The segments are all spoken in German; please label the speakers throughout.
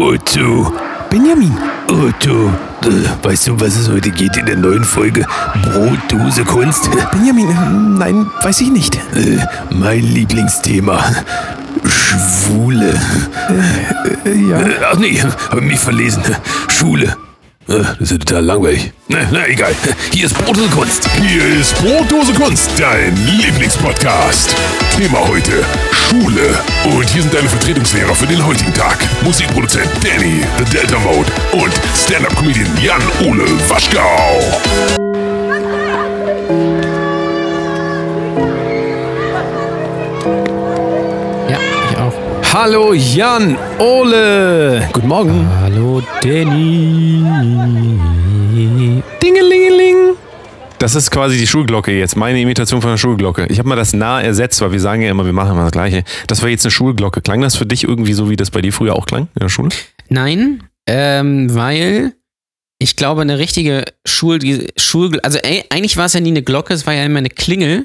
Speaker 1: Otto.
Speaker 2: Benjamin.
Speaker 1: Otto. Äh, Weißt du, was es heute geht in der neuen Folge Brotdose Kunst?
Speaker 2: Benjamin, äh, nein, weiß ich nicht.
Speaker 1: Äh, Mein Lieblingsthema. Schwule.
Speaker 2: Äh, ja.
Speaker 1: Äh, Ach nee, hab mich verlesen. Schule. Äh, Das ist ja total langweilig. Na, na egal. Hier ist Brotdose Kunst.
Speaker 3: Hier ist Brotdose Kunst, dein Lieblingspodcast. Thema heute Schule. Und hier sind deine Vertretungslehrer für den heutigen Tag. Musikproduzent Danny, The Delta Mode und Stand-Up-Comedian Jan-Ole Waschgau.
Speaker 2: Hallo Jan, Ole. Guten Morgen.
Speaker 4: Hallo Danny.
Speaker 2: Dingelingeling. Das ist quasi die Schulglocke jetzt, meine Imitation von der Schulglocke. Ich habe mal das nah ersetzt, weil wir sagen ja immer, wir machen immer das Gleiche. Das war jetzt eine Schulglocke. Klang das für dich irgendwie so, wie das bei dir früher auch klang in der Schule?
Speaker 4: Nein, ähm, weil ich glaube, eine richtige Schul, Schul, also ey, eigentlich war es ja nie eine Glocke, es war ja immer eine Klingel.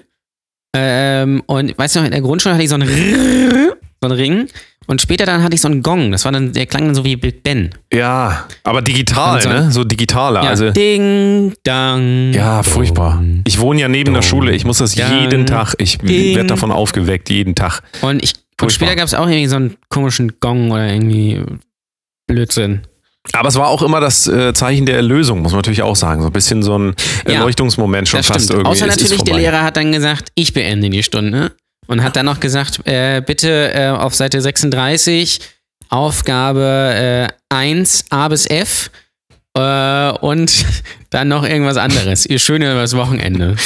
Speaker 4: Ähm, und weißt du noch, in der Grundschule hatte ich so Rrrr, so einen Ring. Und später dann hatte ich so einen Gong. Das war dann, der klang dann so wie Big Ben.
Speaker 2: Ja, aber digital,
Speaker 4: Und so-
Speaker 2: ne? So digitaler.
Speaker 4: Ja,
Speaker 2: Also,
Speaker 4: Ding, Dang.
Speaker 2: ja, furchtbar. Ich wohne ja neben der Schule. Ich muss das
Speaker 4: Dang,
Speaker 2: jeden Tag. Ich werde davon aufgeweckt, jeden Tag.
Speaker 4: Und, ich, und später gab es auch irgendwie so einen komischen Gong oder irgendwie Blödsinn.
Speaker 2: Aber es war auch immer das äh, Zeichen der Erlösung, muss man natürlich auch sagen. So ein bisschen so ein
Speaker 4: Ja,
Speaker 2: Erleuchtungsmoment schon
Speaker 4: Das
Speaker 2: fast
Speaker 4: stimmt.
Speaker 2: irgendwie.
Speaker 4: Außer
Speaker 2: Es
Speaker 4: natürlich, der. Lehrer hat dann gesagt, ich beende die Stunde. Und hat dann noch gesagt, äh, bitte äh, auf Seite 36 Aufgabe äh, 1 A bis F äh, und dann noch irgendwas anderes. Ihr schöne übers Wochenende.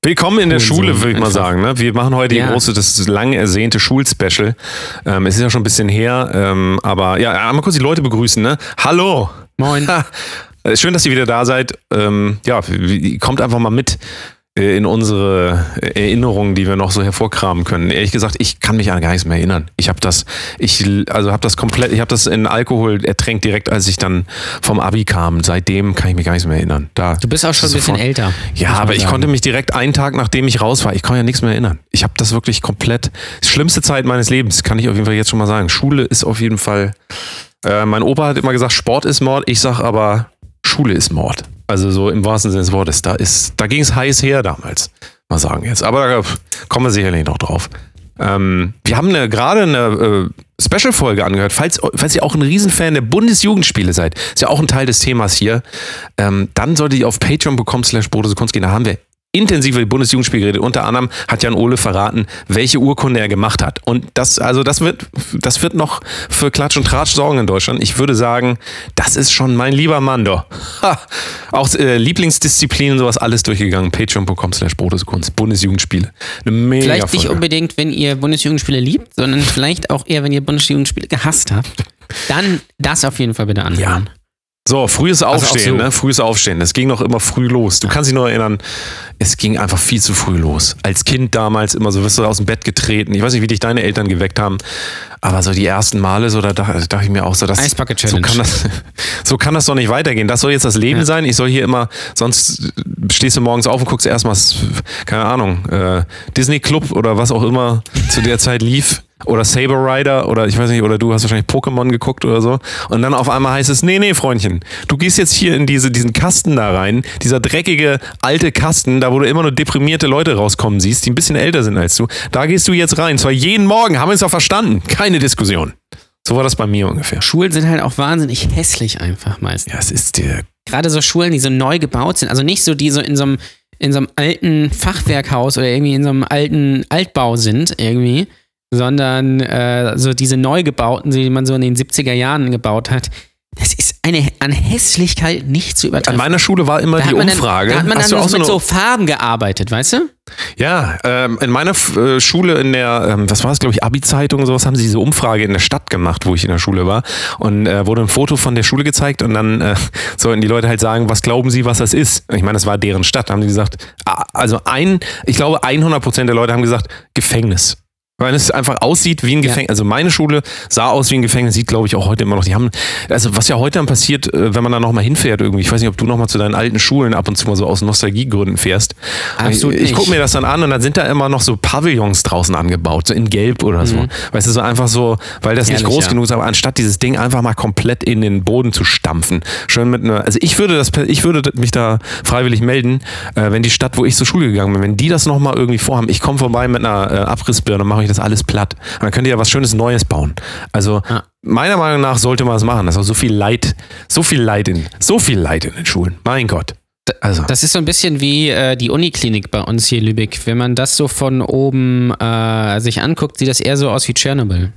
Speaker 2: Willkommen in der Schule, würde ich mal sagen. Ne? Wir machen heute
Speaker 4: Ja.
Speaker 2: die große, das lang ersehnte Schulspecial. Ähm, es ist ja schon ein bisschen her, ähm, aber ja, einmal kurz die Leute begrüßen. Ne? Hallo!
Speaker 4: Moin.
Speaker 2: Ha, äh, schön, dass ihr wieder da seid. Ähm, ja, kommt einfach mal mit äh, in unsere Erinnerungen, die wir noch so hervorkramen können. Ehrlich gesagt, ich kann mich an gar nichts mehr erinnern. Ich habe das, ich also habe das komplett, ich habe das in Alkohol ertränkt direkt, als ich dann vom Abi kam. Seitdem kann ich mich gar nichts mehr erinnern. Da,
Speaker 4: Du bist auch schon ein bisschen
Speaker 2: sofort-
Speaker 4: älter.
Speaker 2: Ja, aber ich
Speaker 4: sagen.
Speaker 2: konnte mich direkt einen Tag, nachdem ich raus war, ich kann ja nichts mehr erinnern. Ich habe das wirklich komplett, schlimmste Zeit meines Lebens, kann ich auf jeden Fall jetzt schon mal sagen. Schule ist auf jeden Fall, äh, mein Opa hat immer gesagt, Sport ist Mord, ich sag aber, Schule ist Mord. Also so im wahrsten Sinne des Wortes. Da ist, da ging es heiß her damals, mal sagen jetzt. Aber da kommen wir sicherlich noch drauf. Ähm, wir haben gerade eine äh, Special-Folge angehört. Falls, falls ihr auch ein Riesenfan der Bundesjugendspiele seid, ist ja auch ein Teil des Themas hier, ähm, dann solltet ihr auf patreon.com slash gehen. Da haben wir intensiv über die Bundesjugendspiele geredet. Unter anderem hat Jan Ole verraten, welche Urkunde er gemacht hat. Und das, also das wird, das wird noch für Klatsch und Tratsch sorgen in Deutschland. Ich würde sagen, das ist schon mein lieber Mann, doch. Ha. Auch äh, Lieblingsdisziplinen und sowas alles durchgegangen. Patreon.com slash Kunst. Bundesjugendspiele. Eine mega
Speaker 4: Vielleicht nicht
Speaker 2: Folge.
Speaker 4: unbedingt, wenn ihr Bundesjugendspiele liebt, sondern vielleicht auch eher, wenn ihr Bundesjugendspiele gehasst habt. Dann das auf jeden Fall bitte anhören.
Speaker 2: So, frühes
Speaker 4: Also
Speaker 2: Aufstehen,
Speaker 4: so.
Speaker 2: ne? Frühes Aufstehen. Das ging noch immer früh los. Du kannst dich noch erinnern, es ging einfach viel zu früh los. Als Kind damals immer so, wirst du aus dem Bett getreten. Ich weiß nicht, wie dich deine Eltern geweckt haben, aber so die ersten Male, so da dachte, ich mir auch so, dass
Speaker 4: Eisbucket
Speaker 2: so kann das, so kann das doch nicht weitergehen. Das soll jetzt das Leben sein. Ich soll hier immer, sonst stehst du morgens auf und guckst erstmal, keine Ahnung, äh, Disney Club oder was auch immer zu der Zeit lief. Oder Saber Rider oder ich weiß nicht, oder du hast wahrscheinlich Pokémon geguckt oder so. Und dann auf einmal heißt es, nee, nee, Freundchen, du gehst jetzt hier in diese, diesen Kasten da rein, dieser dreckige alte Kasten, da wo du immer nur deprimierte Leute rauskommen siehst, die ein bisschen älter sind als du. Da gehst du jetzt rein. Zwar jeden Morgen, haben wir es doch verstanden. Keine Diskussion. So war das bei mir ungefähr.
Speaker 4: Schulen sind halt auch wahnsinnig hässlich einfach meistens.
Speaker 2: Ja, es ist der
Speaker 4: Gerade so Schulen, die so neu gebaut sind, also nicht so, die so in so einem, in so einem alten Fachwerkhaus oder irgendwie in so einem alten Altbau sind, irgendwie, sondern äh, so diese neu gebauten, die man so in den 70er Jahren gebaut hat. Das ist eine an Hässlichkeit nicht zu
Speaker 2: An
Speaker 4: übertreffen.
Speaker 2: meiner Schule war immer
Speaker 4: Da
Speaker 2: die
Speaker 4: man dann,
Speaker 2: Umfrage.
Speaker 4: Da hat man
Speaker 2: Hast
Speaker 4: dann
Speaker 2: du auch
Speaker 4: so mit
Speaker 2: so
Speaker 4: Farben gearbeitet, weißt du?
Speaker 2: ja, ähm, in meiner F- äh, Schule in der, ähm, was war das, glaube ich, Abi-Zeitung und sowas, haben sie diese Umfrage in der Stadt gemacht, wo ich in der Schule war. Und äh, wurde ein Foto von der Schule gezeigt und dann äh, sollten die Leute halt sagen, was glauben sie, was das ist. Ich meine, das war deren Stadt. Da haben die gesagt, also ein, ich glaube 100 Prozent der Leute haben gesagt, Gefängnis. Weil es einfach aussieht wie ein
Speaker 4: Ja.
Speaker 2: Gefängnis. Also meine Schule sah aus wie ein Gefängnis, sieht glaube ich auch heute immer noch. Die haben, also was ja heute dann passiert, äh, wenn man da nochmal hinfährt irgendwie. Ich weiß nicht, ob du nochmal zu deinen alten Schulen ab und zu mal so aus Nostalgiegründen fährst.
Speaker 4: Absolut
Speaker 2: ich ich gucke
Speaker 4: nicht.
Speaker 2: mir das dann an und dann sind da immer noch so Pavillons draußen angebaut, so in Gelb oder so. Weißt du, so einfach so, weil das nicht
Speaker 4: Mhm. Herrlich,
Speaker 2: groß
Speaker 4: ja.
Speaker 2: genug ist, aber anstatt dieses Ding einfach mal komplett in den Boden zu stampfen. Schön mit einer, also ich würde das, ich würde mich da freiwillig melden, äh, wenn die Stadt, wo ich zur Schule gegangen bin, wenn die das nochmal irgendwie vorhaben, ich komme vorbei mit einer äh, Abrissbirne, mache ich das alles platt. Und dann könnt ihr ja was Schönes Neues bauen. Also
Speaker 4: Ja.
Speaker 2: meiner Meinung nach sollte man das machen. Das ist auch so viel Leid, so viel Leid in, so viel Leid in den Schulen. Mein Gott. Also.
Speaker 4: Das ist so ein bisschen wie äh, die Uniklinik bei uns hier in Lübeck. Wenn man das so von oben äh, sich anguckt, sieht das eher so aus wie Tschernobyl.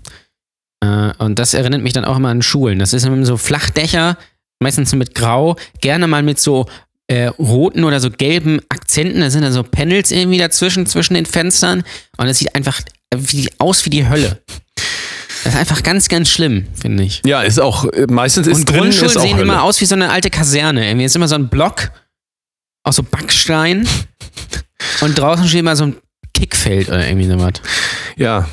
Speaker 4: Äh, und das erinnert mich dann auch immer an Schulen. Das ist so Flachdächer, meistens mit Grau, gerne mal mit so äh, roten oder so gelben Akzenten. Da sind dann so Panels irgendwie dazwischen, zwischen den Fenstern. Und es sieht einfach wie, aus wie die Hölle. Das ist einfach ganz, ganz schlimm, finde ich.
Speaker 2: Ja, ist auch, äh, meistens ist
Speaker 4: Und
Speaker 2: drin,
Speaker 4: Grundschulen
Speaker 2: ist auch
Speaker 4: sehen
Speaker 2: Hölle.
Speaker 4: immer aus wie so eine alte Kaserne. Irgendwie ist immer so ein Block aus so Backstein und draußen steht immer so ein Kickfeld oder irgendwie sowas.
Speaker 2: Ja.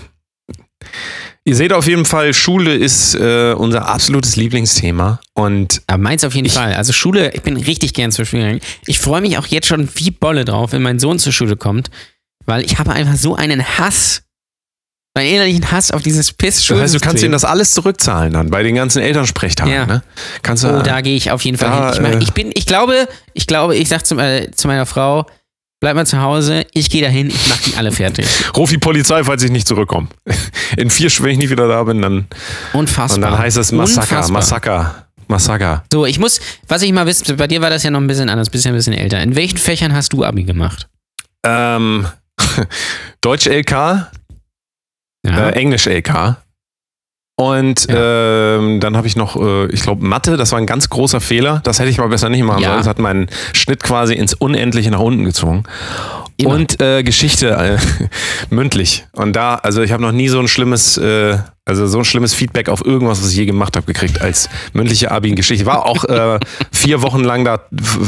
Speaker 2: Ihr seht auf jeden Fall, Schule ist äh, unser absolutes Lieblingsthema. Und
Speaker 4: Aber meins auf jeden Fall. Also Schule, ich bin richtig gern zur Schule gegangen. Ich freue mich auch jetzt schon wie Bolle drauf, wenn mein Sohn zur Schule kommt, weil ich habe einfach so einen Hass, einen innerlichen Hass auf dieses piss
Speaker 2: heißt, du kannst ihm das alles zurückzahlen dann bei den ganzen Elternsprechtagen.
Speaker 4: Ja.
Speaker 2: Ne? Kannst du,
Speaker 4: Oh, da gehe ich auf jeden Fall
Speaker 2: Da,
Speaker 4: hin. Ich, mach,
Speaker 2: äh,
Speaker 4: ich bin, ich glaube, ich glaube, ich sag zu, äh, zu meiner Frau, bleib mal zu Hause, ich gehe dahin, ich mache die alle fertig.
Speaker 2: Ruf die Polizei, falls ich nicht zurückkomme. In vier, wenn ich nicht wieder da bin, dann,
Speaker 4: Unfassbar.
Speaker 2: und dann heißt es Massaker,
Speaker 4: Unfassbar.
Speaker 2: Massaker, Massaker.
Speaker 4: So, ich muss, was ich mal wissen, bei dir war das ja noch ein bisschen anders, bist ja ein bisschen älter. In welchen Fächern hast du Abi gemacht?
Speaker 2: Ähm, Deutsch LK, äh, Englisch LK. Und ähm, dann habe ich noch, äh, ich glaube, Mathe, das war ein ganz großer Fehler. Das hätte ich mal besser nicht machen
Speaker 4: Ja.
Speaker 2: sollen. Das hat meinen Schnitt quasi ins Unendliche nach unten gezogen.
Speaker 4: Immer.
Speaker 2: Und äh, Geschichte äh, mündlich. Und da, also ich habe noch nie so ein schlimmes, äh, also so ein schlimmes Feedback auf irgendwas, was ich je gemacht habe, gekriegt als mündliche Abi-Geschichte. War auch äh, vier Wochen lang da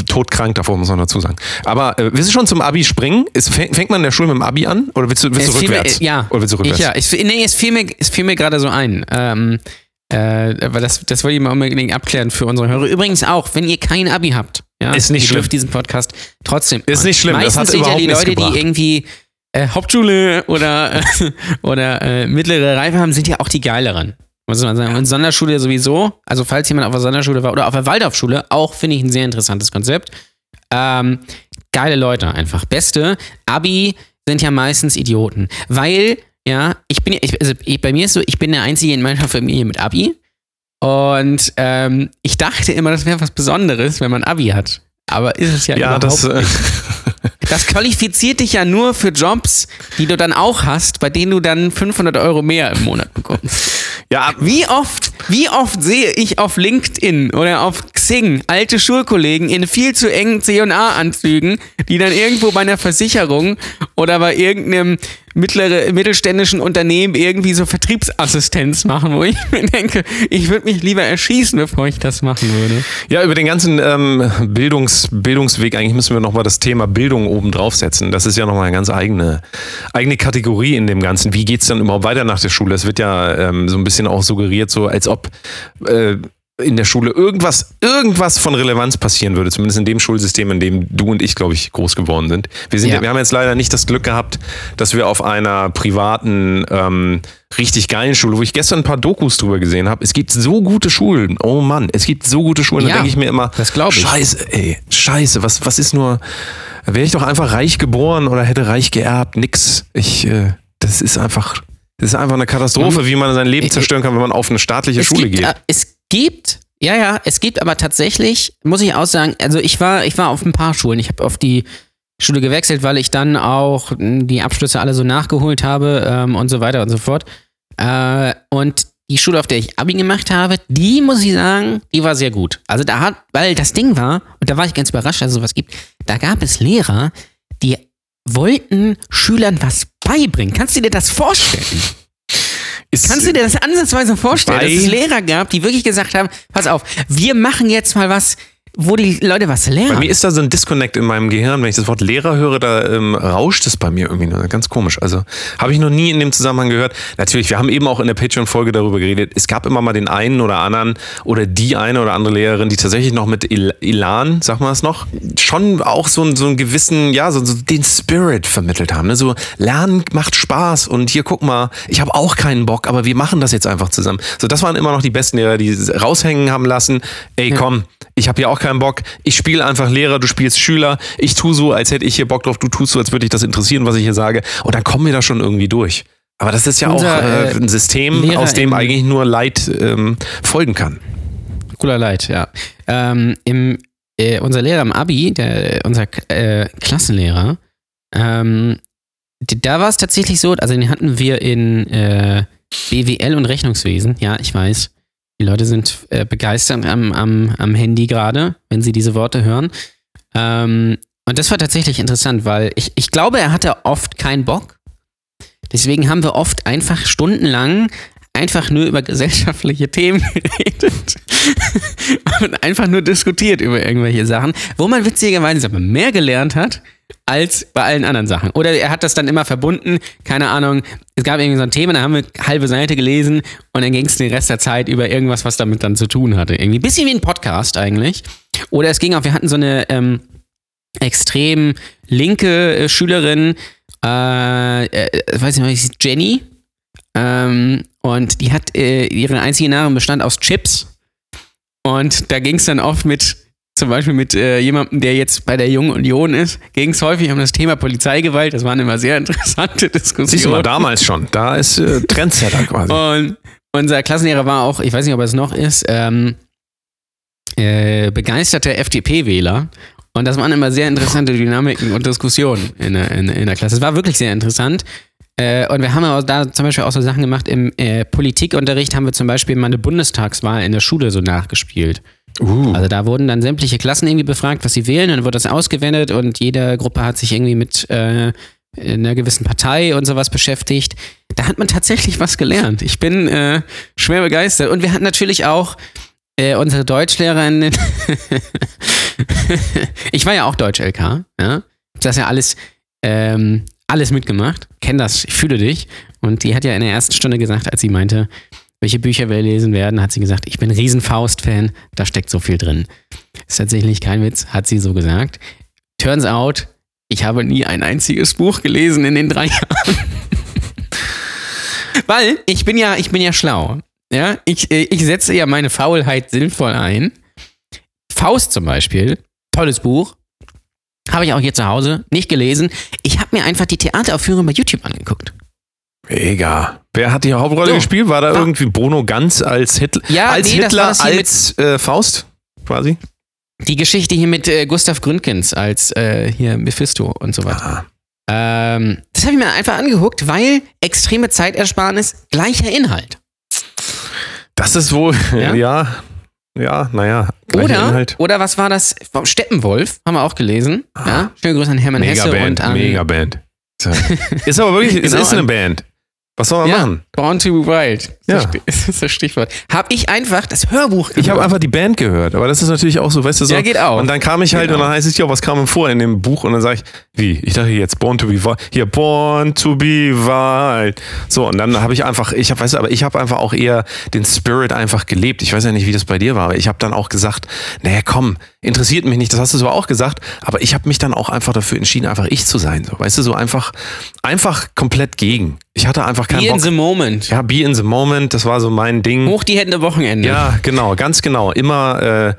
Speaker 2: todkrank davor, muss man dazu sagen. Aber äh, willst du schon zum Abi springen? Ist, fängt, man in der Schule mit dem Abi an? Oder willst du, willst du rückwärts?
Speaker 4: Mir, ja,
Speaker 2: Oder willst du rückwärts?
Speaker 4: ich, ja. Es, nee, es fiel mir, es fiel mir gerade so ein. Ähm, äh, aber das, das wollte ich mal unbedingt abklären für unsere Hörer. Übrigens auch, wenn ihr kein Abi habt, ja,
Speaker 2: Ist nicht
Speaker 4: ihr
Speaker 2: schlimm.
Speaker 4: dürft diesen Podcast trotzdem.
Speaker 2: Ist nicht schlimm, das
Speaker 4: Meistens
Speaker 2: hat
Speaker 4: sind ja die Leute, die irgendwie äh, Hauptschule oder, oder äh, mittlere Reife haben, sind ja auch die geileren. Muss man sagen. Und Sonderschule sowieso. Also, falls jemand auf der Sonderschule war oder auf der Waldorfschule, auch finde ich ein sehr interessantes Konzept. Ähm, geile Leute einfach. Beste. Abi sind ja meistens Idioten. Weil, ja, ich bin ich, also ich, bei mir ist so, ich bin der Einzige in meiner Familie mit Abi. Und ähm, ich dachte immer, das wäre was Besonderes, wenn man Abi hat. Aber ist es ja,
Speaker 2: Ja,
Speaker 4: überhaupt
Speaker 2: das, äh,
Speaker 4: das qualifiziert dich ja nur für Jobs, die du dann auch hast, bei denen du dann 500 Euro mehr im Monat bekommst.
Speaker 2: ja,
Speaker 4: Wie oft, wie oft sehe ich auf LinkedIn oder auf Xing alte Schulkollegen in viel zu engen C&A-Anzügen, die dann irgendwo bei einer Versicherung oder bei irgendeinem mittlere, mittelständischen Unternehmen irgendwie so Vertriebsassistenz machen, wo ich mir denke, ich würde mich lieber erschießen, bevor ich das machen würde.
Speaker 2: Ja, über den ganzen ähm, Bildungs, Bildungsweg, eigentlich müssen wir nochmal das Thema Bildung oben draufsetzen. Das ist ja nochmal eine ganz eigene, eigene Kategorie in dem Ganzen. Wie geht's dann überhaupt weiter nach der Schule? Es wird ja ähm, so ein bisschen auch suggeriert, so als ob äh, in der Schule irgendwas, irgendwas von Relevanz passieren würde, zumindest in dem Schulsystem, in dem du und ich, glaube ich, groß geworden sind. Wir, sind
Speaker 4: Ja.
Speaker 2: wir haben jetzt leider nicht das Glück gehabt, dass wir auf einer privaten, ähm, richtig geilen Schule, wo ich gestern ein paar Dokus drüber gesehen habe, es gibt so gute Schulen. Oh Mann, es gibt so gute Schulen. Da
Speaker 4: Ja,
Speaker 2: denke ich mir immer,
Speaker 4: das ich.
Speaker 2: Scheiße, ey, scheiße, was, was ist nur, wäre ich doch einfach reich geboren oder hätte reich geerbt, nix. Ich, äh, das ist einfach, das ist einfach eine Katastrophe,
Speaker 4: Man-
Speaker 2: wie man sein Leben
Speaker 4: Äh,
Speaker 2: zerstören kann, wenn man auf eine staatliche
Speaker 4: es
Speaker 2: Schule
Speaker 4: gibt,
Speaker 2: geht.
Speaker 4: äh, gibt, ja, ja, es gibt aber tatsächlich, muss ich auch sagen, also ich war, ich war auf ein paar Schulen. Ich habe auf die Schule gewechselt, weil ich dann auch mh, die Abschlüsse alle so nachgeholt habe ähm, und so weiter und so fort. Äh, und die Schule, auf der ich Abi gemacht habe, die muss ich sagen, die war sehr gut. Also da hat, weil das Ding war, und da war ich ganz überrascht, dass es sowas gibt, da gab es Lehrer, die wollten Schülern was beibringen. Kannst du dir das vorstellen? Kannst du dir das ansatzweise vorstellen, dass es Lehrer gab, die wirklich gesagt haben, pass auf, wir machen jetzt mal was, wo die Leute was lernen.
Speaker 2: Bei mir ist da so ein Disconnect in meinem Gehirn. Wenn ich das Wort Lehrer höre, da ähm, rauscht es bei mir irgendwie nur. Ganz komisch. Also habe ich noch nie in dem Zusammenhang gehört. Natürlich, wir haben eben auch in der Patreon-Folge darüber geredet. Es gab immer mal den einen oder anderen oder die eine oder andere Lehrerin, die tatsächlich noch mit El Elan, sag mal es noch, schon auch so, einen- so einen gewissen, ja, so, so den Spirit vermittelt haben. Ne? So, Lernen macht Spaß und hier guck mal, ich habe auch keinen Bock, aber wir machen das jetzt einfach zusammen. So, das waren immer noch die besten Lehrer, die raushängen haben lassen. Ey, komm, ich habe hier auch keinen Bock. Ich spiele einfach Lehrer, du spielst Schüler. Ich tu so, als hätte ich hier Bock drauf. Du tust so, als würde dich das interessieren, was ich hier sage. Und dann kommen wir da schon irgendwie durch. Aber das ist ja
Speaker 4: Unser,
Speaker 2: auch äh,
Speaker 4: äh,
Speaker 2: ein System,
Speaker 4: Lehrer
Speaker 2: aus dem eigentlich nur Leid ähm, folgen kann.
Speaker 4: Cooler Leid, ja. Ähm, im, äh, unser Lehrer im Abi, der, unser äh, Klassenlehrer, ähm, da war es tatsächlich so, also den hatten wir in äh, BWL und Rechnungswesen. Ja, ich weiß. Die Leute sind äh, begeistert am, am, am Handy gerade, wenn sie diese Worte hören. Ähm, und das war tatsächlich interessant, weil ich, ich glaube, er hatte oft keinen Bock. Deswegen haben wir oft einfach stundenlang einfach nur über gesellschaftliche Themen geredet und einfach nur diskutiert über irgendwelche Sachen, wo man witzigerweise aber mehr gelernt hat als bei allen anderen Sachen. Oder er hat das dann immer verbunden, keine Ahnung, es gab irgendwie so ein Thema, da haben wir halbe Seite gelesen und dann ging es den Rest der Zeit über irgendwas, was damit dann zu tun hatte. Irgendwie ein bisschen wie ein Podcast eigentlich. Oder es ging auch, wir hatten so eine ähm, extrem linke äh, Schülerin, äh, äh, weiß nicht, was hieß Jenny. Ähm, und die hat äh, ihre einzige Nahrung bestand aus Chips. Und da ging es dann oft mit, zum Beispiel mit äh, jemandem, der jetzt bei der Jungen Union ist, ging es häufig um das Thema Polizeigewalt. Das waren immer sehr interessante
Speaker 2: Siehst du mal,
Speaker 4: Diskussionen.
Speaker 2: damals schon. Da ist äh, Trendsetter quasi.
Speaker 4: Und unser Klassenlehrer war auch, ich weiß nicht, ob er es noch ist, ähm, äh, begeisterter FDP-Wähler. Und das waren immer sehr interessante Dynamiken und Diskussionen in der, in, in der Klasse. Es war wirklich sehr interessant. Äh, und wir haben aber da zum Beispiel auch so Sachen gemacht. Im äh, Politikunterricht haben wir zum Beispiel mal eine Bundestagswahl in der Schule so nachgespielt.
Speaker 2: Uh.
Speaker 4: Also da wurden dann sämtliche Klassen irgendwie befragt, was sie wählen, dann wurde das ausgewendet und jede Gruppe hat sich irgendwie mit äh, einer gewissen Partei und sowas beschäftigt. Da hat man tatsächlich was gelernt. Ich bin äh, schwer begeistert. Und wir hatten natürlich auch äh, unsere Deutschlehrerin. ich war ja auch Deutsch-LK, ja. Das ja alles, ähm, alles mitgemacht. Kenn das, ich fühle dich. Und die hat ja in der ersten Stunde gesagt, als sie meinte, welche Bücher wir lesen werden, hat sie gesagt, ich bin riesen Faust-Fan, da steckt so viel drin. Ist tatsächlich kein Witz, hat sie so gesagt. Turns out, ich habe nie ein einziges Buch gelesen in den drei Jahren. Weil ich bin ja, ich bin ja schlau. Ja, ich, äh, ich setze ja meine Faulheit sinnvoll ein. Faust zum Beispiel, tolles Buch. Habe ich auch hier zu Hause nicht gelesen. Ich habe mir einfach die Theateraufführung bei YouTube angeguckt.
Speaker 2: Mega. Wer hat die Hauptrolle
Speaker 4: So.
Speaker 2: gespielt? War da irgendwie Bono Ganz als Hitler?
Speaker 4: Ja,
Speaker 2: als
Speaker 4: nee,
Speaker 2: Hitler, als äh, Faust quasi?
Speaker 4: Die Geschichte hier mit äh, Gustav Gründgens als äh, hier Mephisto und so weiter.
Speaker 2: Ah.
Speaker 4: Ähm, das habe ich mir einfach angeguckt, weil extreme Zeitersparnis, gleicher Inhalt.
Speaker 2: Das ist wohl,
Speaker 4: Ja?
Speaker 2: ja, ja, naja. gleicher
Speaker 4: Oder,
Speaker 2: Inhalt.
Speaker 4: oder was war das? Steppenwolf, haben wir auch gelesen. Ja? Schöne Grüße an Hermann Hesse und an
Speaker 2: Megaband. So. Ist aber wirklich, es
Speaker 4: Genau,
Speaker 2: ist eine
Speaker 4: an-
Speaker 2: Band. Was soll man
Speaker 4: ja,
Speaker 2: machen?
Speaker 4: Born to be Wild.
Speaker 2: Ja.
Speaker 4: Das ist das Stichwort. Habe ich einfach das Hörbuch
Speaker 2: Ich habe
Speaker 4: gehört.
Speaker 2: einfach die Band gehört, aber das ist natürlich auch so, weißt du so.
Speaker 4: Ja, geht auch.
Speaker 2: Und dann kam ich halt
Speaker 4: Geht
Speaker 2: und dann heißt es ja, was kam denn vor in dem Buch? Und dann sage ich, wie? Ich dachte jetzt Born to be Wild. Hier, Born to be Wild. So, und dann habe ich einfach, ich habe, weißt du, aber ich habe einfach auch eher den Spirit einfach gelebt. Ich weiß ja nicht, wie das bei dir war, aber ich habe dann auch gesagt, naja, komm, interessiert mich nicht, das hast du zwar auch gesagt, aber ich habe mich dann auch einfach dafür entschieden, einfach ich zu sein. So, weißt du, so einfach, einfach komplett gegen. Ich hatte einfach keinen
Speaker 4: Be in
Speaker 2: Bock.
Speaker 4: the moment.
Speaker 2: Ja, be in the moment, das war so mein Ding.
Speaker 4: Hoch die Hände Wochenende.
Speaker 2: Ja, genau, ganz genau. Immer,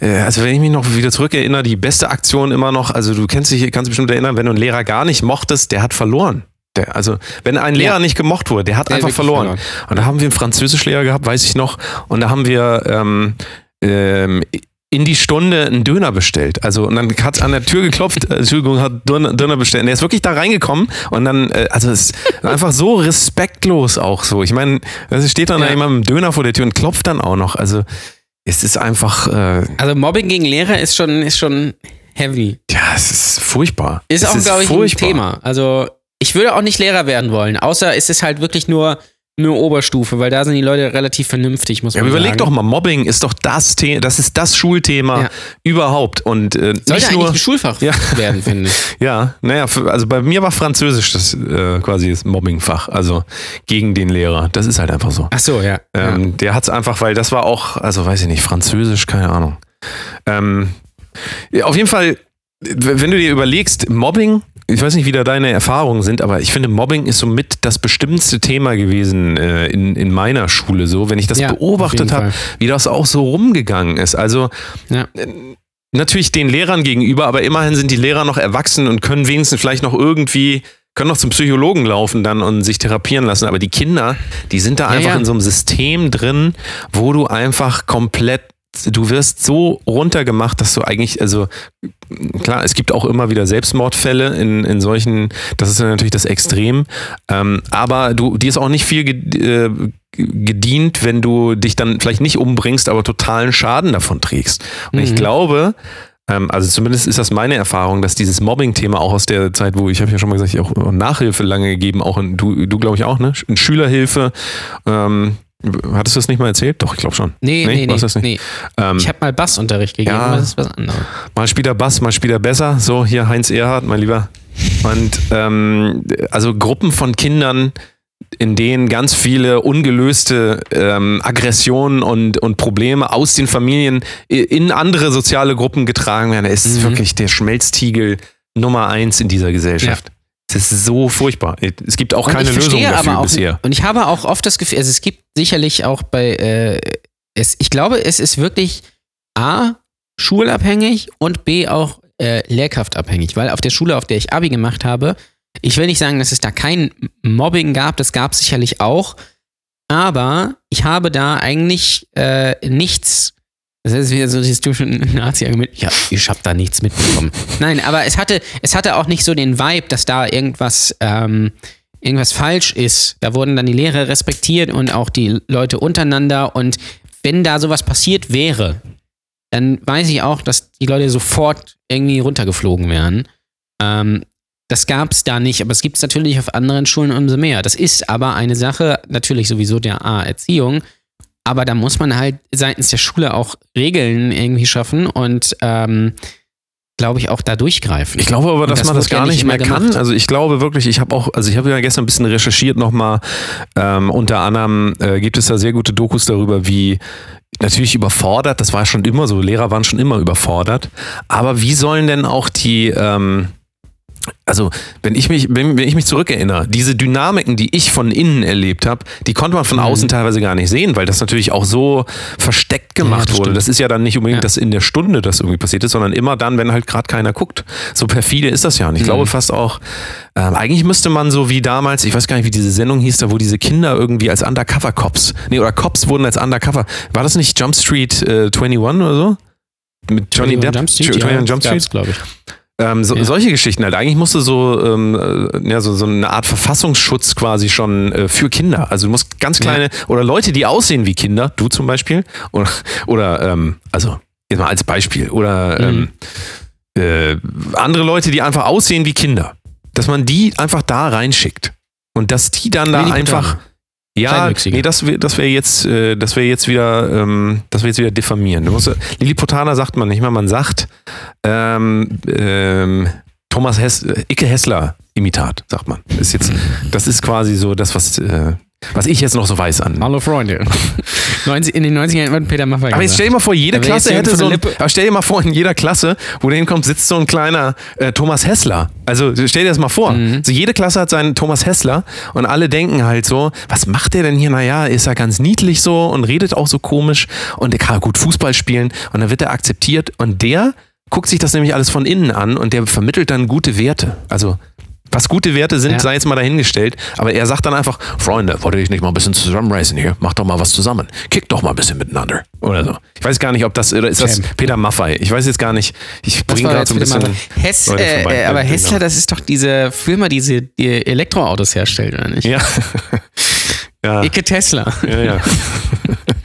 Speaker 2: äh, äh, also wenn ich mich noch wieder zurückerinnere, die beste Aktion immer noch, also du kennst dich, kannst dich bestimmt erinnern, wenn du einen Lehrer gar nicht mochtest, der hat verloren. Der, also wenn ein Lehrer
Speaker 4: Ja.
Speaker 2: nicht gemocht wurde, der hat
Speaker 4: Der
Speaker 2: einfach verloren.
Speaker 4: verloren.
Speaker 2: Und da haben wir einen Französischlehrer gehabt, weiß ich noch, und da haben wir ähm, ähm, in die Stunde einen Döner bestellt. Also und dann hat an der Tür geklopft, äh, Entschuldigung, hat Döner, Döner bestellt. Und der ist wirklich da reingekommen und dann, äh, also es ist einfach so respektlos auch so. Ich meine, es steht dann
Speaker 4: Ja.
Speaker 2: da jemand mit dem Döner vor der Tür und klopft dann auch noch. Also es ist einfach, äh,
Speaker 4: Also Mobbing gegen Lehrer ist schon, ist schon heavy.
Speaker 2: ja, es ist furchtbar.
Speaker 4: Ist
Speaker 2: es
Speaker 4: auch, glaube ich,
Speaker 2: furchtbar.
Speaker 4: ein Thema. Also ich würde auch nicht Lehrer werden wollen, außer es ist halt wirklich nur eine Oberstufe, weil da sind die Leute relativ vernünftig, muss
Speaker 2: Ja,
Speaker 4: man
Speaker 2: aber überleg
Speaker 4: sagen.
Speaker 2: doch mal, Mobbing ist doch das Thema, das ist das Schulthema
Speaker 4: Ja.
Speaker 2: überhaupt. Und äh,
Speaker 4: Sollte
Speaker 2: nicht
Speaker 4: eigentlich
Speaker 2: nur.
Speaker 4: ein Schulfach
Speaker 2: Ja.
Speaker 4: werden, finde ich.
Speaker 2: Ja, naja, also bei mir war Französisch das äh, quasi das Mobbingfach, also gegen den Lehrer. Das ist halt einfach so.
Speaker 4: Ach so, ja. ja.
Speaker 2: Ähm, Der hat es einfach, weil das war auch, also weiß ich nicht, Französisch, keine Ahnung. Ähm, ja, auf jeden Fall, wenn du dir überlegst, Mobbing, ich weiß nicht, wie da deine Erfahrungen sind, aber ich finde, Mobbing ist somit das bestimmtste Thema gewesen äh, in, in meiner Schule, so, wenn ich das
Speaker 4: Ja,
Speaker 2: beobachtet habe, wie das auch so rumgegangen ist. Also
Speaker 4: Ja.
Speaker 2: natürlich den Lehrern gegenüber, aber immerhin sind die Lehrer noch erwachsen und können wenigstens vielleicht noch irgendwie, können noch zum Psychologen laufen dann und sich therapieren lassen. Aber die Kinder, die sind da
Speaker 4: Ja,
Speaker 2: einfach in so einem System drin, wo du einfach komplett Du wirst so runtergemacht, dass du eigentlich, also klar, es gibt auch immer wieder Selbstmordfälle in, in solchen, das ist ja natürlich das Extrem, ähm, aber du, dir ist auch nicht viel äh, gedient, wenn du dich dann vielleicht nicht umbringst, aber totalen Schaden davon trägst. Und ich
Speaker 4: Mhm.
Speaker 2: glaube, ähm, also zumindest ist das meine Erfahrung, dass dieses Mobbing-Thema auch aus der Zeit, wo ich habe ja schon mal gesagt, ich auch Nachhilfe lange gegeben, auch in, du, du glaube ich auch, ne? In Schülerhilfe. Ähm, hattest du das nicht mal erzählt? Doch, ich glaube schon.
Speaker 4: Nee, nee, nee.
Speaker 2: nicht?
Speaker 4: nee.
Speaker 2: Ähm,
Speaker 4: Ich habe mal Bassunterricht gegeben,
Speaker 2: Ja.
Speaker 4: das ist was anderes.
Speaker 2: mal spielt er Bass, mal spielt er besser. So, hier Heinz Erhardt, mein Lieber. Und ähm, also Gruppen von Kindern, in denen ganz viele ungelöste ähm, Aggressionen und, und Probleme aus den Familien in andere soziale Gruppen getragen werden, ist
Speaker 4: Mhm.
Speaker 2: wirklich der Schmelztiegel Nummer eins in dieser Gesellschaft. Es ist so furchtbar. Es gibt auch
Speaker 4: Und
Speaker 2: keine Lösung dafür
Speaker 4: aber auch,
Speaker 2: bisher.
Speaker 4: Und ich habe auch oft das Gefühl, also es gibt sicherlich auch bei, äh, es, ich glaube, es ist wirklich A, schulabhängig und B, auch äh, lehrkraftabhängig, weil auf der Schule, auf der ich Abi gemacht habe, ich will nicht sagen, dass es da kein Mobbing gab, das gab es sicherlich auch, aber ich habe da eigentlich äh, nichts. Das ist wieder so dieses typische Nazi-Argument. Ja, ich habe da nichts mitbekommen. Nein, aber es hatte, es hatte auch nicht so den Vibe, dass da irgendwas, ähm, irgendwas falsch ist. Da wurden dann die Lehrer respektiert und auch die Leute untereinander. Und wenn da sowas passiert wäre, dann weiß ich auch, dass die Leute sofort irgendwie runtergeflogen wären. Ähm, das gab es da nicht, aber es gibt es natürlich auf anderen Schulen umso mehr. Das ist aber eine Sache, natürlich sowieso der A, Erziehung, aber da muss man halt seitens der Schule auch Regeln irgendwie schaffen und ähm, glaube ich auch da durchgreifen.
Speaker 2: Ich glaube aber, dass
Speaker 4: das
Speaker 2: man das
Speaker 4: wird ja
Speaker 2: gar
Speaker 4: nicht
Speaker 2: mehr kann.
Speaker 4: gemacht.
Speaker 2: Also ich glaube wirklich, ich habe auch, also ich habe ja gestern ein bisschen recherchiert nochmal. Ähm, unter anderem äh, gibt es da sehr gute Dokus darüber, wie natürlich überfordert, das war schon immer so, Lehrer waren schon immer überfordert. Aber wie sollen denn auch die, ähm, also wenn ich mich, wenn, wenn ich mich zurückerinnere, diese Dynamiken, die ich von innen erlebt habe, die konnte man von
Speaker 4: Mhm.
Speaker 2: außen teilweise gar nicht sehen, weil das natürlich auch so versteckt gemacht
Speaker 4: das
Speaker 2: wurde.
Speaker 4: stimmt.
Speaker 2: Das ist ja dann nicht unbedingt
Speaker 4: Ja.
Speaker 2: das in der Stunde, das irgendwie passiert ist, sondern immer dann, wenn halt gerade keiner guckt. So perfide ist das ja. Und ich
Speaker 4: Mhm.
Speaker 2: glaube fast auch, ähm, eigentlich müsste man so wie damals, ich weiß gar nicht, wie diese Sendung hieß, da wo diese Kinder irgendwie als Undercover-Cops, nee, oder Cops wurden als Undercover. War das nicht Jump Street äh, 21 oder so? Mit Johnny Depp?
Speaker 4: Jump Street,
Speaker 2: 21
Speaker 4: ja,
Speaker 2: Jump Street?
Speaker 4: glaube ich.
Speaker 2: Ähm, so,
Speaker 4: Ja.
Speaker 2: Solche Geschichten halt. Eigentlich musste so, ähm, äh, ja, so, so eine Art Verfassungsschutz quasi schon äh, für Kinder. Also du musst ganz kleine, oder Leute, die aussehen wie Kinder, du zum Beispiel, oder, oder ähm, also jetzt mal als Beispiel, oder
Speaker 4: Mhm.
Speaker 2: ähm, äh, andere Leute, die einfach aussehen wie Kinder, dass man die einfach da reinschickt. Und dass die dann da einfach. Ja, nee, das wäre das wär jetzt, äh, das wäre jetzt wieder, ähm, das wäre jetzt wieder diffamieren. Du musst, Lilliputaner sagt man nicht mehr, man sagt ähm, ähm, Thomas Hess, äh, Icke Hessler Imitat, sagt man. Ist jetzt, das ist quasi so das, was, äh, was ich jetzt noch so weiß an.
Speaker 4: Hallo Freunde. 90, in den 90ern wird Peter Maffay
Speaker 2: Aber jetzt stell dir mal vor, jede
Speaker 4: wär
Speaker 2: Klasse hätte so ein,
Speaker 4: der
Speaker 2: aber stell dir mal vor, in jeder Klasse, wo du hinkommst, sitzt so ein kleiner äh, Thomas Hessler. Also stell dir das mal vor.
Speaker 4: Mhm.
Speaker 2: So jede Klasse hat seinen Thomas Hessler und alle denken halt so, was macht der denn hier? Naja, ist er ganz niedlich so und redet auch so komisch und der kann gut Fußball spielen und dann wird er akzeptiert und der guckt sich das nämlich alles von innen an und der vermittelt dann gute Werte. Also was gute Werte sind,
Speaker 4: Ja.
Speaker 2: sei jetzt mal dahingestellt. Aber er sagt dann einfach, Freunde, wollt ihr euch nicht mal ein bisschen zusammenreißen hier? Macht doch mal was zusammen. Kickt doch mal ein bisschen miteinander. Oder so. Ich weiß gar nicht, ob das, oder ist das
Speaker 4: Champ.
Speaker 2: Peter Maffei? Ich weiß jetzt gar nicht. Ich
Speaker 4: Das
Speaker 2: bringe gerade so ein bisschen.
Speaker 4: mal Hess, äh, äh, aber Hessler,
Speaker 2: genau.
Speaker 4: das ist doch diese Firma, die, sie, die Elektroautos herstellt, oder nicht?
Speaker 2: Ja. ja.
Speaker 4: Icke Tesla.
Speaker 2: Ja, ja.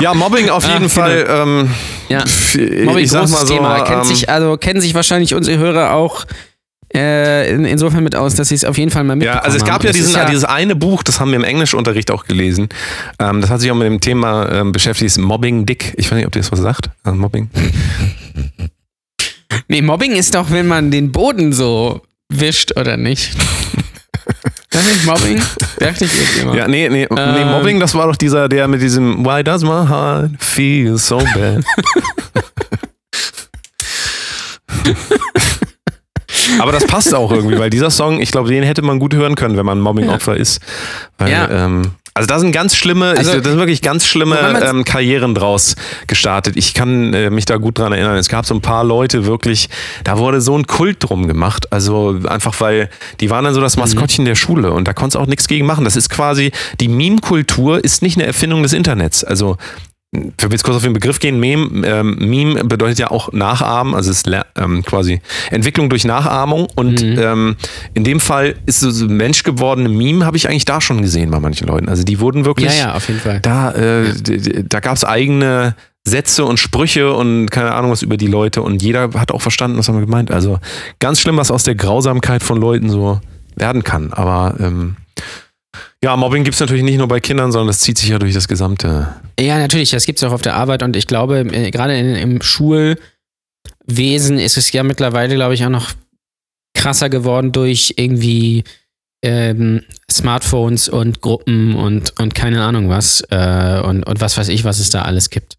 Speaker 2: ja, Mobbing auf
Speaker 4: Ach,
Speaker 2: jeden
Speaker 4: genau.
Speaker 2: Fall. Ähm,
Speaker 4: Ja. Mobbing,
Speaker 2: ich sag mal so.
Speaker 4: Thema. Kennt
Speaker 2: ähm,
Speaker 4: sich, also kennen sich wahrscheinlich unsere Hörer auch äh, in, insofern mit aus, dass sie es auf jeden Fall mal mitbekommen
Speaker 2: Ja, also es gab ja, diesen,
Speaker 4: ja
Speaker 2: dieses eine Buch, das haben wir im Englischunterricht auch gelesen. Ähm, das hat sich auch mit dem Thema ähm, beschäftigt, Mobbing Dick. Ich weiß nicht, ob dir das was sagt. Äh, Mobbing.
Speaker 4: Nee, Mobbing ist doch, wenn man den Boden so wischt, oder nicht? Ist Mobbing? Dachte ich immer.
Speaker 2: Ja, nee, nee, nee,
Speaker 4: Ähm.
Speaker 2: Mobbing, das war doch dieser, der mit diesem Why does my heart feel so bad? Aber das passt auch irgendwie, weil dieser Song, ich glaube, den hätte man gut hören können, wenn man Mobbing-Opfer ist. Weil,
Speaker 4: Ja.
Speaker 2: ähm, also da sind ganz schlimme,
Speaker 4: Also,
Speaker 2: ich, da sind wirklich ganz schlimme ähm, Karrieren draus gestartet. Ich kann äh, mich da gut dran erinnern. Es gab so ein paar Leute wirklich, da wurde so ein Kult drum gemacht. Also einfach weil die waren dann so
Speaker 4: Mhm.
Speaker 2: das Maskottchen der Schule und da konntest du auch nichts gegen machen. Das ist quasi, die Meme-Kultur ist nicht eine Erfindung des Internets. Also für jetzt kurz auf den Begriff gehen, Meme, ähm, Meme bedeutet ja auch Nachahmen, also es ist ähm, quasi Entwicklung durch Nachahmung und
Speaker 4: Mhm.
Speaker 2: ähm, in dem Fall ist so, so Mensch gewordene Meme, habe ich eigentlich da schon gesehen bei manchen Leuten. Also die wurden wirklich,
Speaker 4: Ja, ja, auf jeden Fall.
Speaker 2: da, äh, da gab es eigene Sätze und Sprüche und keine Ahnung was über die Leute und jeder hat auch verstanden, was haben wir gemeint. Also ganz schlimm, was aus der Grausamkeit von Leuten so werden kann. Aber ähm, ja, Mobbing gibt es natürlich nicht nur bei Kindern, sondern das zieht sich ja durch das gesamte
Speaker 4: Ja, natürlich, das gibt es auch auf der Arbeit und ich glaube, äh, gerade im Schulwesen ist es ja mittlerweile, glaube ich, auch noch krasser geworden durch irgendwie ähm, Smartphones und Gruppen und, und keine Ahnung was äh, und, und was weiß ich, was es da alles gibt.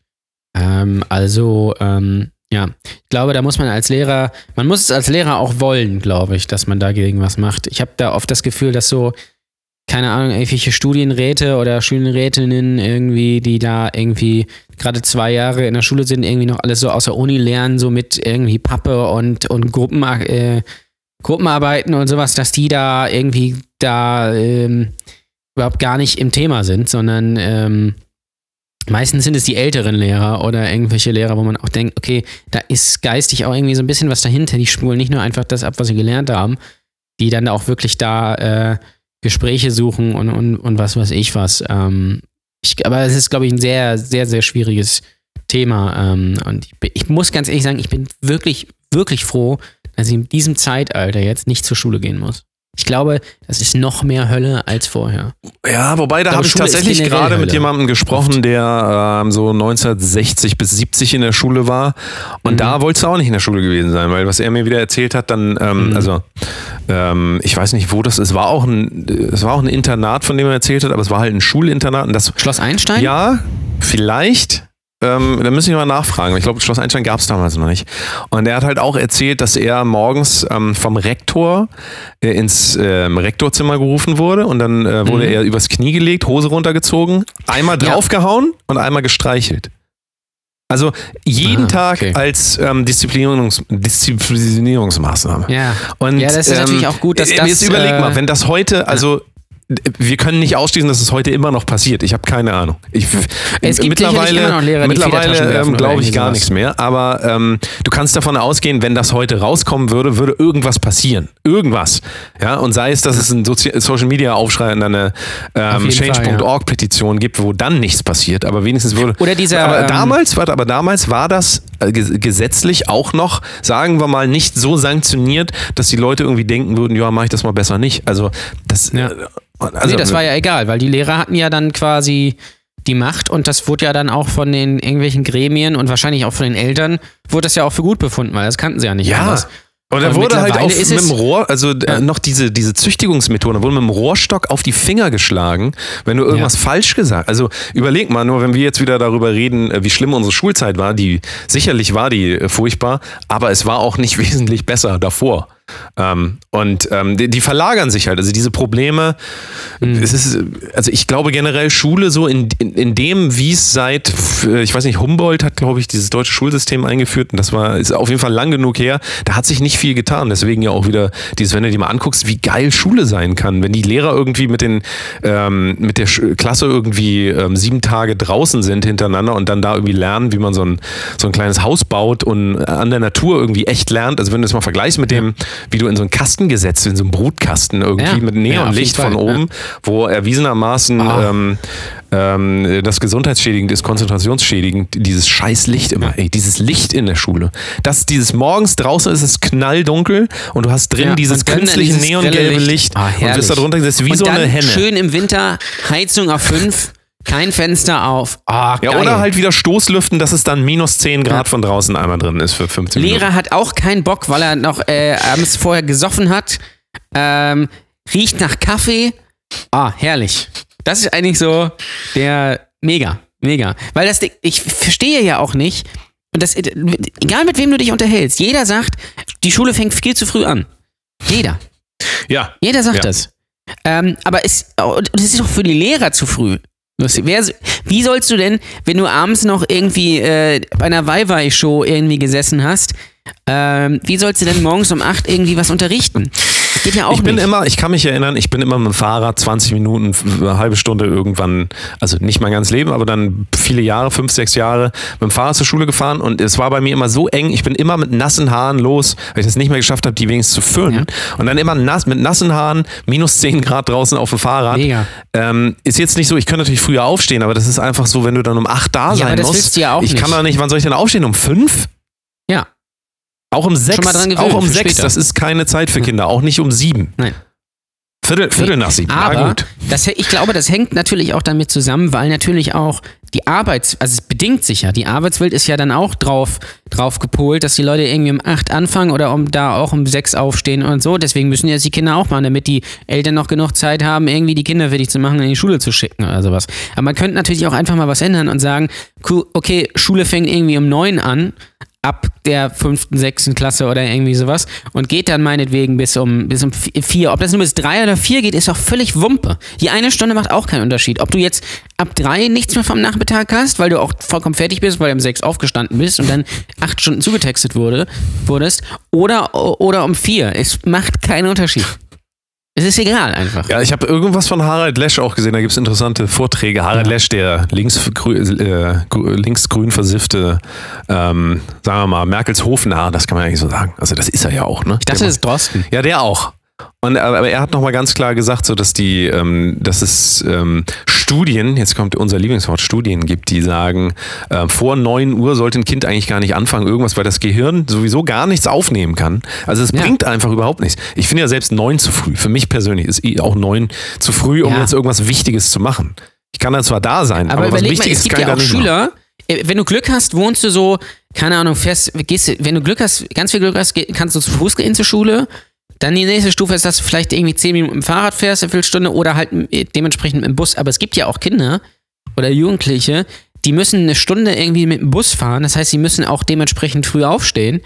Speaker 4: Ähm, also, ähm, ja, ich glaube, da muss man als Lehrer, man muss es als Lehrer auch wollen, glaube ich, dass man dagegen was macht. Ich habe da oft das Gefühl, dass so keine Ahnung, irgendwelche Studienräte oder Studienrätinnen irgendwie, die da irgendwie gerade zwei Jahre in der Schule sind, irgendwie noch alles so aus der Uni lernen, so mit irgendwie Pappe und, und Gruppen, äh, Gruppenarbeiten und sowas, dass die da irgendwie da ähm, überhaupt gar nicht im Thema sind, sondern ähm, meistens sind es die älteren Lehrer oder irgendwelche Lehrer, wo man auch denkt, okay, da ist geistig auch irgendwie so ein bisschen was dahinter, die spulen nicht nur einfach das ab, was sie gelernt haben, die dann auch wirklich da äh, Gespräche suchen und, und, und was weiß ich was. Ähm, ich, aber es ist, glaube ich, ein sehr, sehr, sehr schwieriges Thema. Ähm, und ich, bin- ich muss ganz ehrlich sagen, ich bin wirklich, wirklich froh, dass ich in diesem Zeitalter jetzt nicht zur Schule gehen muss. Ich glaube, das ist noch mehr Hölle als vorher.
Speaker 2: Ja, wobei da habe ich
Speaker 4: Schule
Speaker 2: tatsächlich gerade mit jemandem gesprochen, der ähm, so 1960 bis 70 in der Schule war. Und
Speaker 4: Mhm.
Speaker 2: da wolltest du auch nicht in der Schule gewesen sein, weil was er mir wieder erzählt hat, dann, ähm,
Speaker 4: Mhm.
Speaker 2: also ähm, ich weiß nicht, wo das ist. Es war auch ein, es war auch ein Internat, von dem er erzählt hat, aber es war halt ein Schulinternat. Und das,
Speaker 4: Schloss Einstein?
Speaker 2: ja, vielleicht. Ähm, da müssen wir mal nachfragen. Ich glaube, Schloss Einstein gab es damals noch nicht. Und er hat halt auch erzählt, dass er morgens ähm, vom Rektor äh, ins ähm, Rektorzimmer gerufen wurde und dann äh, wurde
Speaker 4: Mhm.
Speaker 2: er übers Knie gelegt, Hose runtergezogen, einmal
Speaker 4: Ja.
Speaker 2: draufgehauen und einmal gestreichelt. Also jeden
Speaker 4: Ah,
Speaker 2: Tag
Speaker 4: okay.
Speaker 2: als ähm, Disziplinierungs Disziplinierungsmaßnahme.
Speaker 4: Ja.
Speaker 2: Und,
Speaker 4: Ja, das ist natürlich auch gut, dass
Speaker 2: äh,
Speaker 4: das,
Speaker 2: Jetzt überleg mal, wenn das heute, also wir können nicht ausschließen, dass es heute immer noch passiert. Ich habe keine Ahnung. Ich,
Speaker 4: Es gibt
Speaker 2: mittlerweile
Speaker 4: immer noch Lehrer,
Speaker 2: mittlerweile ähm, glaube ich gar nichts mehr. Aber ähm, du kannst davon ausgehen, wenn das heute rauskommen würde, würde irgendwas passieren. Irgendwas. Ja, und sei es, dass es einen Sozi Social Media Aufschrei und eine ähm, Change.org Petition gibt, wo dann nichts passiert. Aber wenigstens würde.
Speaker 4: Oder dieser,
Speaker 2: Aber
Speaker 4: ähm,
Speaker 2: damals, warte, aber damals war das gesetzlich auch noch, sagen wir mal, nicht so sanktioniert, dass die Leute irgendwie denken würden, ja, mache ich das mal besser nicht. Also das.
Speaker 4: Ja.
Speaker 2: äh, Also,
Speaker 4: nee, das war ja egal, weil die Lehrer hatten ja dann quasi die Macht und das wurde ja dann auch von den irgendwelchen Gremien und wahrscheinlich auch von den Eltern, wurde das ja auch für gut befunden, weil das kannten sie ja nicht
Speaker 2: Ja.
Speaker 4: anders.
Speaker 2: Und da wurde halt auf,
Speaker 4: ist
Speaker 2: mit dem Rohr, also äh,
Speaker 4: Ja.
Speaker 2: noch diese, diese Züchtigungsmethode, da wurde mit dem Rohrstock auf die Finger geschlagen, wenn du irgendwas
Speaker 4: Ja.
Speaker 2: falsch gesagt Also überleg mal, nur wenn wir jetzt wieder darüber reden, äh, wie schlimm unsere Schulzeit war, die sicherlich war die äh, furchtbar, aber es war auch nicht wesentlich besser davor. Ähm, und ähm, die, die verlagern sich halt. Also diese Probleme,
Speaker 4: Mhm.
Speaker 2: es ist, also ich glaube generell Schule so in, in, in dem, wie es seit, äh, ich weiß nicht, Humboldt hat, glaube ich, dieses deutsche Schulsystem eingeführt und das war, ist auf jeden Fall lang genug her. Da hat sich nicht viel getan. Deswegen ja auch wieder dieses, wenn du dir mal anguckst, wie geil Schule sein kann. Wenn die Lehrer irgendwie mit den, ähm, mit der Klasse irgendwie ähm, sieben Tage draußen sind hintereinander und dann da irgendwie lernen, wie man so ein, so ein kleines Haus baut und an der Natur irgendwie echt lernt. Also wenn du das mal vergleichst mit dem, wie du in so einen Kasten gesetzt, in so einen Brutkasten irgendwie
Speaker 4: Ja.
Speaker 2: mit
Speaker 4: Ja,
Speaker 2: Neonlicht
Speaker 4: jeden
Speaker 2: von oben, wo erwiesenermaßen
Speaker 4: Ah.
Speaker 2: ähm, ähm, das gesundheitsschädigend ist, konzentrationsschädigend, dieses scheiß Licht immer, ey, dieses Licht in der Schule. Das dieses morgens draußen ist es knalldunkel und du hast drin
Speaker 4: Ja,
Speaker 2: dieses künstliche
Speaker 4: dieses
Speaker 2: neongelbe
Speaker 4: Licht.
Speaker 2: Licht,
Speaker 4: Ah,
Speaker 2: und bist da drunter gesetzt wie
Speaker 4: und
Speaker 2: so eine Henne.
Speaker 4: schön im Winter Heizung auf 5, kein Fenster auf. Ah,
Speaker 2: ja,
Speaker 4: geil.
Speaker 2: oder halt wieder Stoßlüften, dass es dann minus 10 Grad von draußen einmal drin ist für 15 Minuten.
Speaker 4: Lehrer hat auch keinen Bock, weil er noch äh, abends vorher gesoffen hat. Ähm, riecht nach Kaffee. Ah, herrlich. Das ist eigentlich so der mega, mega. Weil das, ich verstehe ja auch nicht, und das, egal mit wem du dich unterhältst, jeder sagt, die Schule fängt viel zu früh an. Jeder.
Speaker 2: Ja,
Speaker 4: Jeder sagt
Speaker 2: Ja.
Speaker 4: das. Ähm, aber es, es ist auch für die Lehrer zu früh. Wer, wie sollst du denn, wenn du abends noch irgendwie äh, bei einer Weiwei-Show irgendwie gesessen hast, ähm, wie sollst du denn morgens um 8 irgendwie was unterrichten? Geht ja auch
Speaker 2: ich bin
Speaker 4: nicht.
Speaker 2: immer, ich kann mich erinnern, ich bin immer mit dem Fahrrad 20 Minuten, eine halbe Stunde irgendwann, also nicht mein ganzes Leben, aber dann viele Jahre, fünf, sechs Jahre mit dem Fahrrad zur Schule gefahren und es war bei mir immer so eng, ich bin immer mit nassen Haaren los, weil ich das nicht mehr geschafft habe, die wenigstens zu föhnen. Und dann immer nass, mit nassen Haaren, minus 10 Grad draußen auf dem Fahrrad. Ähm, ist jetzt nicht so, ich könnte natürlich früher aufstehen, aber das ist einfach so, wenn du dann um 8 da
Speaker 4: Ja,
Speaker 2: sein
Speaker 4: aber das
Speaker 2: musst.
Speaker 4: du ja auch
Speaker 2: ich kann
Speaker 4: nicht.
Speaker 2: da nicht, wann soll ich denn aufstehen? Um 5?
Speaker 4: Ja.
Speaker 2: Auch um 6?
Speaker 4: mal dran gewöhnt
Speaker 2: auch um
Speaker 4: für
Speaker 2: 6,
Speaker 4: später.
Speaker 2: das ist keine Zeit für Kinder, auch nicht um 7.
Speaker 4: Nein.
Speaker 2: Viertel, Viertel nach sieben.
Speaker 4: Aber
Speaker 2: gut.
Speaker 4: das, ich glaube, das hängt natürlich auch damit zusammen, weil natürlich auch die Arbeits-, also es bedingt sich ja, die Arbeitswelt ist ja dann auch drauf, drauf gepolt, dass die Leute irgendwie um 8 anfangen oder um da auch um 6 aufstehen und so. Deswegen müssen jetzt die Kinder auch machen, damit die Eltern noch genug Zeit haben, irgendwie die Kinder fertig zu machen und in die Schule zu schicken oder sowas. Aber man könnte natürlich auch einfach mal was ändern und sagen, cool, okay, Schule fängt irgendwie um 9 an, ab der fünften, sechsten Klasse oder irgendwie sowas und geht dann meinetwegen bis um, bis um vi- vier. Ob das nur bis drei oder vier geht, ist auch völlig Wumpe. Die eine Stunde macht auch keinen Unterschied. Ob du jetzt ab drei nichts mehr vom Nachmittag hast, weil du auch vollkommen fertig bist, weil du um sechs aufgestanden bist und dann acht Stunden zugetextet wurde, wurdest, oder, oder um vier. Es macht keinen Unterschied. Es ist egal einfach.
Speaker 2: Ja, ich habe irgendwas von Harald Lesch auch gesehen. Da gibt es interessante Vorträge. Harald Lesch, der linksgrün äh, linksgrün versiffte, ähm, sagen wir mal, Merkels Hofnarr, das kann man eigentlich so sagen. Also das ist er ja auch, ne?
Speaker 4: Ich dachte,
Speaker 2: Der
Speaker 4: das ist Drosten.
Speaker 2: Ja, der auch. Und, aber aber er hat nochmal ganz klar gesagt, so dass die, ähm, dass es ähm, Studien, jetzt kommt unser Lieblingswort, Studien gibt, die sagen, äh, vor 9 Uhr sollte ein Kind eigentlich gar nicht anfangen, irgendwas, weil das Gehirn sowieso gar nichts aufnehmen kann. Also es
Speaker 4: Ja.
Speaker 2: bringt einfach überhaupt nichts. Ich finde ja selbst 9 zu früh. Für mich persönlich ist auch 9 zu früh, um
Speaker 4: Ja.
Speaker 2: jetzt irgendwas Wichtiges zu machen. Ich kann dann zwar da sein, aber,
Speaker 4: Aber,
Speaker 2: was
Speaker 4: mal,
Speaker 2: Wichtiges
Speaker 4: es gibt
Speaker 2: kann
Speaker 4: ja auch
Speaker 2: nicht machen.
Speaker 4: Schüler, äh, wenn du Glück hast, wohnst du so, keine Ahnung, fährst, gehst, du- wenn du Glück hast, ganz viel Glück hast, kannst du zu Fuß gehen zur Schule. Dann die nächste Stufe ist, dass du vielleicht irgendwie zehn Minuten mit dem Fahrrad fährst, eine Viertelstunde oder halt dementsprechend mit dem Bus. Aber es gibt ja auch Kinder oder Jugendliche, die müssen eine Stunde irgendwie mit dem Bus fahren. Das heißt, sie müssen auch dementsprechend früh aufstehen.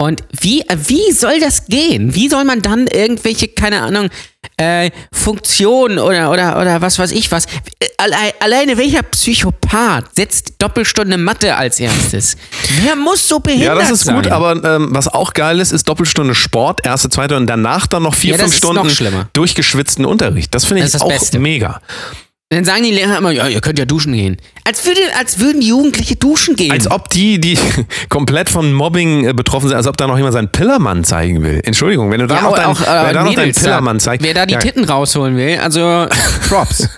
Speaker 4: Und wie, äh, wie soll das gehen? Wie soll man dann irgendwelche, keine Ahnung, äh, Funktionen oder, oder, oder was weiß ich was. Äh, Alle, alleine welcher Psychopath setzt Doppelstunde Mathe als erstes? Wer muss so behindert
Speaker 2: Ja, das ist
Speaker 4: sein?
Speaker 2: gut, aber ähm, was auch geil ist, ist Doppelstunde Sport, erste, zweite und danach dann noch vier,
Speaker 4: Ja,
Speaker 2: fünf Stunden durchgeschwitzten Unterricht. Das finde ich
Speaker 4: Das ist das
Speaker 2: auch
Speaker 4: Beste.
Speaker 2: mega.
Speaker 4: Dann sagen die Lehrer immer, ja, ihr könnt ja duschen gehen. Als, würde, als würden Jugendliche duschen gehen.
Speaker 2: Als ob die, die komplett von Mobbing äh, betroffen sind, als ob da noch jemand seinen Pillermann zeigen will. Entschuldigung, wenn du da
Speaker 4: ja,
Speaker 2: noch
Speaker 4: auch,
Speaker 2: deinen,
Speaker 4: auch, äh,
Speaker 2: wer da noch deinen. Pillermann zeigt.
Speaker 4: Wer da die
Speaker 2: ja,
Speaker 4: Titten rausholen will, also Props.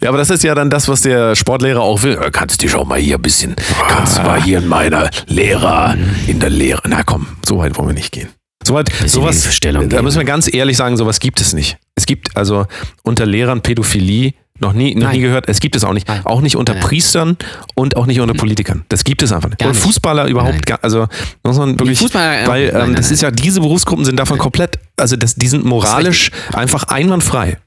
Speaker 2: ja, aber das ist ja dann das, was der Sportlehrer auch will. Äh, Kannst dich auch mal hier ein bisschen, kannst du mal hier in meiner Lehrer, in der Lehre. Na komm, so weit wollen wir nicht gehen. Soweit, sowas, da
Speaker 4: geben.
Speaker 2: müssen wir ganz ehrlich sagen, sowas gibt es nicht. Es gibt also unter Lehrern Pädophilie noch nie, noch
Speaker 4: Nein.
Speaker 2: nie gehört. Es gibt es auch nicht.
Speaker 4: Nein.
Speaker 2: Auch nicht unter
Speaker 4: Nein.
Speaker 2: Priestern und auch nicht unter Politikern. Das gibt es einfach nicht.
Speaker 4: Gar
Speaker 2: und
Speaker 4: nicht.
Speaker 2: Fußballer überhaupt
Speaker 4: Nein.
Speaker 2: gar, also muss man wirklich,
Speaker 4: Fußballer, ja.
Speaker 2: weil ähm, das ist ja, diese Berufsgruppen sind davon komplett, also das, die sind moralisch einfach einwandfrei.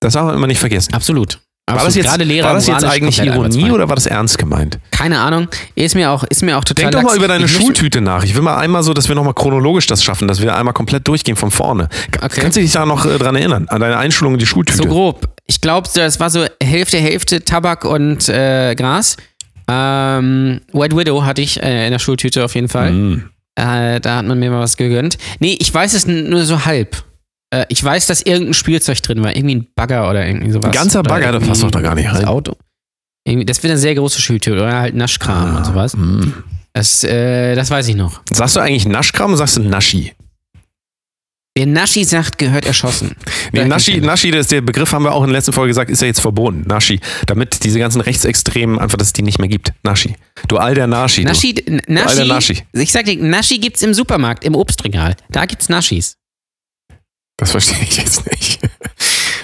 Speaker 2: Das darf man immer nicht vergessen.
Speaker 4: Absolut.
Speaker 2: War das
Speaker 4: Absolut.
Speaker 2: jetzt,
Speaker 4: Gerade Lehrer
Speaker 2: war das jetzt eigentlich Ironie oder war das ernst gemeint?
Speaker 4: Keine Ahnung. Ist mir auch, ist mir auch total
Speaker 2: Denk doch mal über deine
Speaker 4: Ich
Speaker 2: Schultüte nach. Ich will mal einmal so, dass wir nochmal chronologisch das schaffen, dass wir einmal komplett durchgehen von vorne.
Speaker 4: Okay.
Speaker 2: Kannst du dich da noch äh, dran erinnern? An deine Einschulung in die Schultüte?
Speaker 4: So grob. Ich glaube, das war so Hälfte, Hälfte Tabak und äh, Gras. Ähm, White Widow hatte ich äh, in der Schultüte auf jeden Fall.
Speaker 2: Mm.
Speaker 4: Äh, da hat man mir mal was gegönnt. Nee, ich weiß es nur so halb. Äh, ich weiß, dass irgendein Spielzeug drin war. Irgendwie ein Bagger oder irgendwie sowas.
Speaker 2: Ein ganzer
Speaker 4: Oder
Speaker 2: Bagger, das passt doch da gar nicht
Speaker 4: das
Speaker 2: rein.
Speaker 4: Auto. Irgendwie, das wird eine sehr große Schultüte oder halt Naschkram und sowas.
Speaker 2: Mm.
Speaker 4: Das, äh, das weiß ich noch.
Speaker 2: Sagst du eigentlich Naschkram oder sagst du Naschi?
Speaker 4: Wer Naschi sagt, gehört erschossen.
Speaker 2: Nee, Naschi, Naschi, das ist der Begriff, haben wir auch in der letzten Folge gesagt, ist ja jetzt verboten. Naschi. Damit diese ganzen Rechtsextremen einfach, dass es die nicht mehr gibt. Naschi. Du alter Naschi.
Speaker 4: Naschi, N-
Speaker 2: alter
Speaker 4: Naschi,
Speaker 2: Naschi.
Speaker 4: ich sag dir, Naschi gibt's im Supermarkt, im Obstregal. Da gibt's Naschis.
Speaker 2: Du. Das verstehe ich jetzt nicht.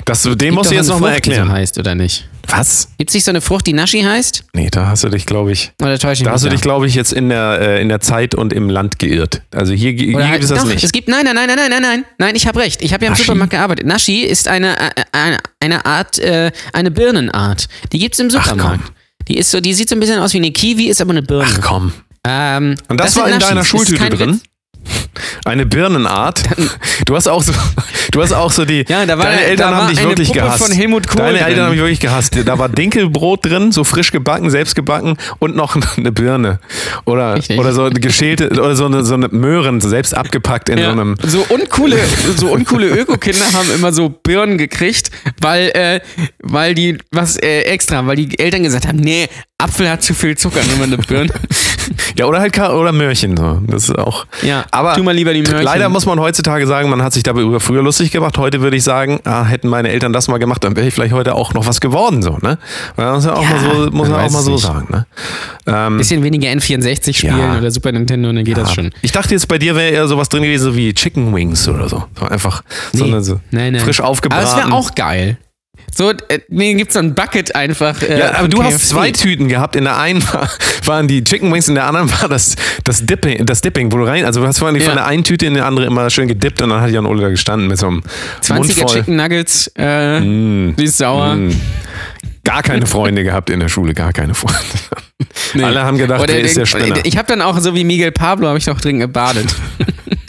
Speaker 2: Das, den
Speaker 4: Gibt
Speaker 2: musst du jetzt nochmal erklären.
Speaker 4: So heißt oder nicht?
Speaker 2: Was?
Speaker 4: Gibt es nicht so eine Frucht, die Naschi heißt?
Speaker 2: Nee, da hast du dich, glaube ich.
Speaker 4: Oder täusch ich
Speaker 2: Da hast du dich, glaube ich, jetzt in der, äh, in der Zeit und im Land geirrt. Also hier, hier gibt es das
Speaker 4: doch,
Speaker 2: nicht.
Speaker 4: Es gibt, nein, nein, nein, nein, nein, nein, nein, ich habe recht. Ich habe ja im
Speaker 2: Naschi?
Speaker 4: Supermarkt gearbeitet. Naschi ist eine, eine, eine Art, äh, eine Birnenart. Die gibt es im Supermarkt.
Speaker 2: Ach,
Speaker 4: die ist so, die sieht so ein bisschen aus wie eine Kiwi, ist aber eine Birne.
Speaker 2: Ach komm.
Speaker 4: Ähm,
Speaker 2: und das,
Speaker 4: das
Speaker 2: war in
Speaker 4: Naschis.
Speaker 2: deiner Schultüte drin?
Speaker 4: Witz.
Speaker 2: Eine Birnenart. Du hast auch so, du hast auch so die.
Speaker 4: Ja, da war-
Speaker 2: deine
Speaker 4: da
Speaker 2: Eltern
Speaker 4: war
Speaker 2: haben dich
Speaker 4: eine
Speaker 2: wirklich
Speaker 4: Puppe
Speaker 2: gehasst.
Speaker 4: von Helmut Kohl
Speaker 2: Deine
Speaker 4: drin.
Speaker 2: Eltern haben mich wirklich gehasst. Da war Dinkelbrot drin, so frisch gebacken, selbst gebacken und noch eine Birne oder oder so eine geschälte oder so eine, so eine Möhren selbst abgepackt in so
Speaker 4: Ja.
Speaker 2: einem.
Speaker 4: So uncoole, so uncoole Öko-Kinder haben immer so Birnen gekriegt, weil, äh, weil die was äh, extra, weil die Eltern gesagt haben, nee, Apfel hat zu viel Zucker, nimm mal eine Birne.
Speaker 2: Ja, oder halt oder Möhrchen so. Das ist auch.
Speaker 4: Ja,
Speaker 2: aber
Speaker 4: tu mal lieber die Möhrchen.
Speaker 2: Leider muss man heutzutage sagen, man hat sich darüber früher lustig gemacht. Heute würde ich sagen, ah, hätten meine Eltern das mal gemacht, dann wäre ich vielleicht heute auch noch was geworden so, ne? Man muss ja auch
Speaker 4: Ja,
Speaker 2: mal so, muss
Speaker 4: man
Speaker 2: auch mal so
Speaker 4: nicht.
Speaker 2: sagen, ne? Ähm,
Speaker 4: Bisschen weniger N64 spielen
Speaker 2: Ja.
Speaker 4: oder Super Nintendo, dann geht das schon.
Speaker 2: Ich dachte jetzt bei dir wäre eher sowas drin gewesen so wie Chicken Wings oder so. so einfach so
Speaker 4: Nee.
Speaker 2: eine so
Speaker 4: Nein, nein.
Speaker 2: frisch aufgebraten.
Speaker 4: Aber es wäre auch geil. So, äh, mir gibt's so ein Bucket einfach. Äh,
Speaker 2: ja, aber du hast
Speaker 4: KFC.
Speaker 2: zwei Tüten gehabt. In der einen war, waren die Chicken Wings, in der anderen war das, das, Dipping, das Dipping, wo du rein, also du hast von,
Speaker 4: Ja.
Speaker 2: von der einen Tüte in die andere immer schön gedippt und dann hat Jan Ole da gestanden mit so einem
Speaker 4: 20er
Speaker 2: Mund.
Speaker 4: Chicken Nuggets, äh,
Speaker 2: Mm,
Speaker 4: süß sauer.
Speaker 2: mm. Gar keine Freunde gehabt in der Schule, gar keine Freunde.
Speaker 4: Nee.
Speaker 2: Alle haben gedacht,
Speaker 4: Oder
Speaker 2: wer ist der Spinner?
Speaker 4: Ich habe dann auch, so wie Miguel Pablo, habe ich doch drin gebadet.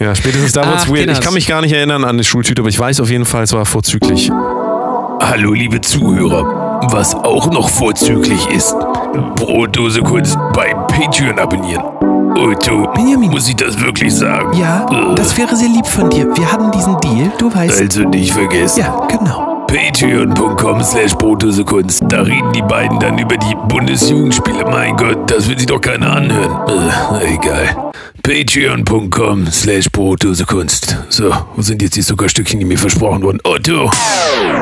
Speaker 2: Ja, spätestens da wird's weird. Ich
Speaker 4: Kinders.
Speaker 2: kann mich gar nicht erinnern an die Schultüte, aber ich weiß auf jeden Fall, es war vorzüglich.
Speaker 1: Hallo liebe Zuhörer, was auch noch vorzüglich ist, Brotdose Kunst bei Patreon abonnieren. Otto,
Speaker 5: Benjamin.
Speaker 1: muss ich das wirklich sagen?
Speaker 5: Ja,
Speaker 1: Äh,
Speaker 5: das wäre sehr lieb von dir. Wir hatten diesen Deal, du weißt.
Speaker 1: Also nicht vergessen.
Speaker 5: Ja, genau.
Speaker 1: Patreon.com slash Brotdosekunst. Da reden die beiden dann über die Bundesjugendspiele. Mein Gott, das will sich doch keiner anhören. Äh, egal. Patreon.com slash Brotdosekunst. So, wo sind jetzt die Zuckerstückchen, die mir versprochen wurden? Otto!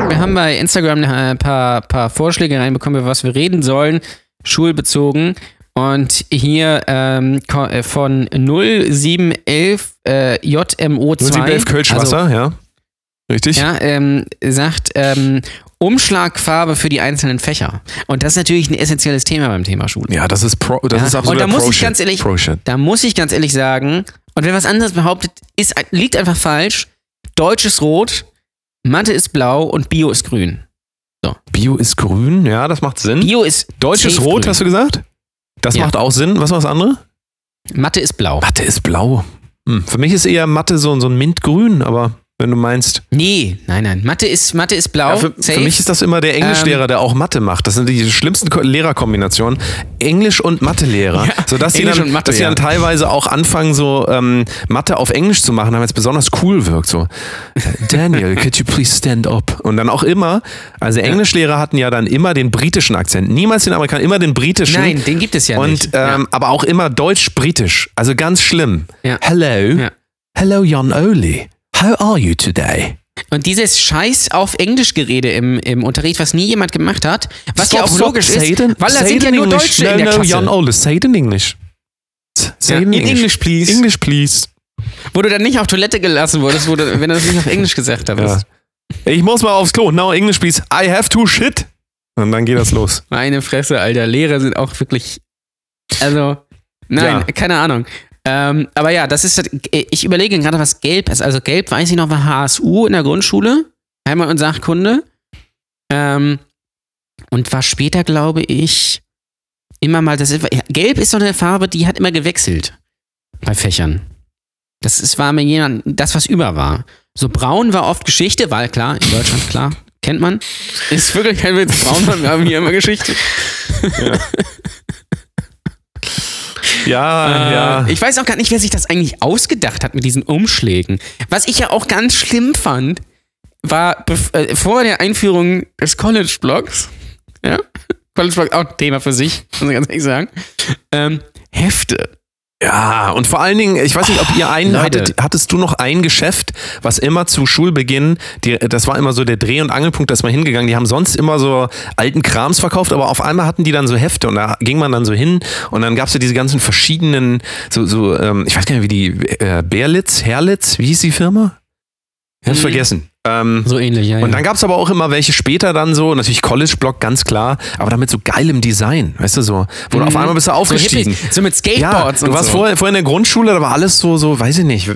Speaker 4: Wir haben bei Instagram ein paar, paar Vorschläge reinbekommen, über was wir reden sollen, schulbezogen. Und hier ähm, äh, von 0711 äh, JMO2.
Speaker 2: 0711 Kölschwasser, ja. Richtig?
Speaker 4: Ja, ähm, sagt ähm, Umschlagfarbe für die einzelnen Fächer. Und das ist natürlich ein essentielles Thema beim Thema Schule.
Speaker 2: Ja, das ist Pro, das
Speaker 4: Ja,
Speaker 2: ist
Speaker 4: und
Speaker 2: absolut
Speaker 4: da muss ich ganz ehrlich-. Da muss ich ganz ehrlich sagen, und wer was anderes behauptet, ist, liegt einfach falsch. Deutsch ist rot, Mathe ist blau und Bio ist grün.
Speaker 2: Bio ist grün, ja, das macht Sinn.
Speaker 4: Bio ist
Speaker 2: Deutsch ist rot,
Speaker 4: grün.
Speaker 2: hast du gesagt? Das
Speaker 4: Ja.
Speaker 2: macht auch Sinn. Was war das andere?
Speaker 4: Mathe ist blau.
Speaker 2: Mathe ist blau. Hm. Für mich ist eher Mathe so, so ein Mintgrün, aber wenn du meinst.
Speaker 4: Nee, nein, nein. Mathe ist, Mathe ist blau.
Speaker 2: Ja, für, für mich ist das immer der Englischlehrer, der auch Mathe macht. Das sind die schlimmsten Ko- Lehrerkombinationen. Englisch und Mathelehrer.
Speaker 4: Ja,
Speaker 2: sodass die
Speaker 4: Englisch
Speaker 2: dann,
Speaker 4: Mathe,
Speaker 2: dass sie
Speaker 4: ja.
Speaker 2: dann teilweise auch anfangen, so ähm, Mathe auf Englisch zu machen, damit es besonders cool wirkt. So, Daniel, could you please stand up? Und dann auch immer, also Englischlehrer hatten ja dann immer den britischen Akzent. Niemals den Amerikanern, immer den britischen.
Speaker 4: Nein, den gibt es ja
Speaker 2: und,
Speaker 4: nicht.
Speaker 2: Ähm, aber auch immer deutsch-britisch. Also ganz schlimm.
Speaker 4: Ja.
Speaker 2: Hello.
Speaker 4: Ja.
Speaker 2: Hello, Jan Oli. How are you today?
Speaker 4: Und dieses Scheiß auf Englischgerede im, im Unterricht, was nie jemand gemacht hat, was ja auch logisch
Speaker 2: say
Speaker 4: ist,
Speaker 2: it
Speaker 4: weil da sind ja nur
Speaker 2: English.
Speaker 4: Deutsche
Speaker 2: no,
Speaker 4: in der
Speaker 2: no,
Speaker 4: Klasse.
Speaker 2: Jan Ole, say it in English. Say
Speaker 4: Ja,
Speaker 2: in,
Speaker 4: in
Speaker 2: English.
Speaker 4: English, please.
Speaker 2: English, please.
Speaker 4: Wo du dann nicht auf Toilette gelassen wurdest, wo du, wenn du das nicht auf Englisch gesagt
Speaker 2: Ja.
Speaker 4: hast.
Speaker 2: Ich muss mal aufs Klo. Now English, please. I have to shit. Und dann geht das los.
Speaker 4: Meine Fresse, Alter. Lehrer sind auch wirklich. Also, nein,
Speaker 2: Ja.
Speaker 4: keine Ahnung. Ähm, aber ja, das ist. Ich überlege gerade, was gelb ist. Also, gelb weiß ich noch, war HSU in der Grundschule. Heimat- und Sachkunde. Ähm, und war später, glaube ich, immer mal. Das gelb ist so eine Farbe, die hat immer gewechselt. Bei Fächern. Das ist, war mir jemand, das, was über war. So braun war oft Geschichte, weil klar, in Deutschland, klar, kennt man. Ist wirklich kein Witz. Braun war, wir haben hier immer Geschichte.
Speaker 2: Ja,
Speaker 4: Äh,
Speaker 2: ja.
Speaker 4: Ich weiß auch gar nicht, wer sich das eigentlich ausgedacht hat mit diesen Umschlägen. Was ich ja auch ganz schlimm fand, war äh, vor der Einführung des College-Blogs, ja, College-Blog auch ein Thema für sich, muss ich ganz ehrlich sagen, ähm, Hefte.
Speaker 2: Ja, und vor allen Dingen, ich weiß nicht, ob ihr einen
Speaker 4: Leute.
Speaker 2: hattet, hattest du noch ein Geschäft, was immer zu Schulbeginn, die, das war immer so der Dreh- und Angelpunkt, da ist man hingegangen. Die haben sonst immer so alten Krams verkauft, aber auf einmal hatten die dann so Hefte und da ging man dann so hin und dann gab's ja diese ganzen verschiedenen, so, so ähm, ich weiß gar nicht, wie die, äh, Berlitz, Herlitz, wie hieß die Firma? Ich hab's
Speaker 4: Mhm.
Speaker 2: vergessen. Ähm,
Speaker 4: So ähnlich, ja.
Speaker 2: und
Speaker 4: ja.
Speaker 2: dann gab's aber auch immer welche später dann so, natürlich College-Block, ganz klar, aber dann mit so geilem Design, weißt du so, wo du auf einmal bist du aufgestiegen.
Speaker 4: So, hippies, so mit
Speaker 2: Ja,
Speaker 4: Skateboards
Speaker 2: du
Speaker 4: und
Speaker 2: warst
Speaker 4: so.
Speaker 2: vorher, vorher in der Grundschule, da war alles so, so, weiß ich nicht.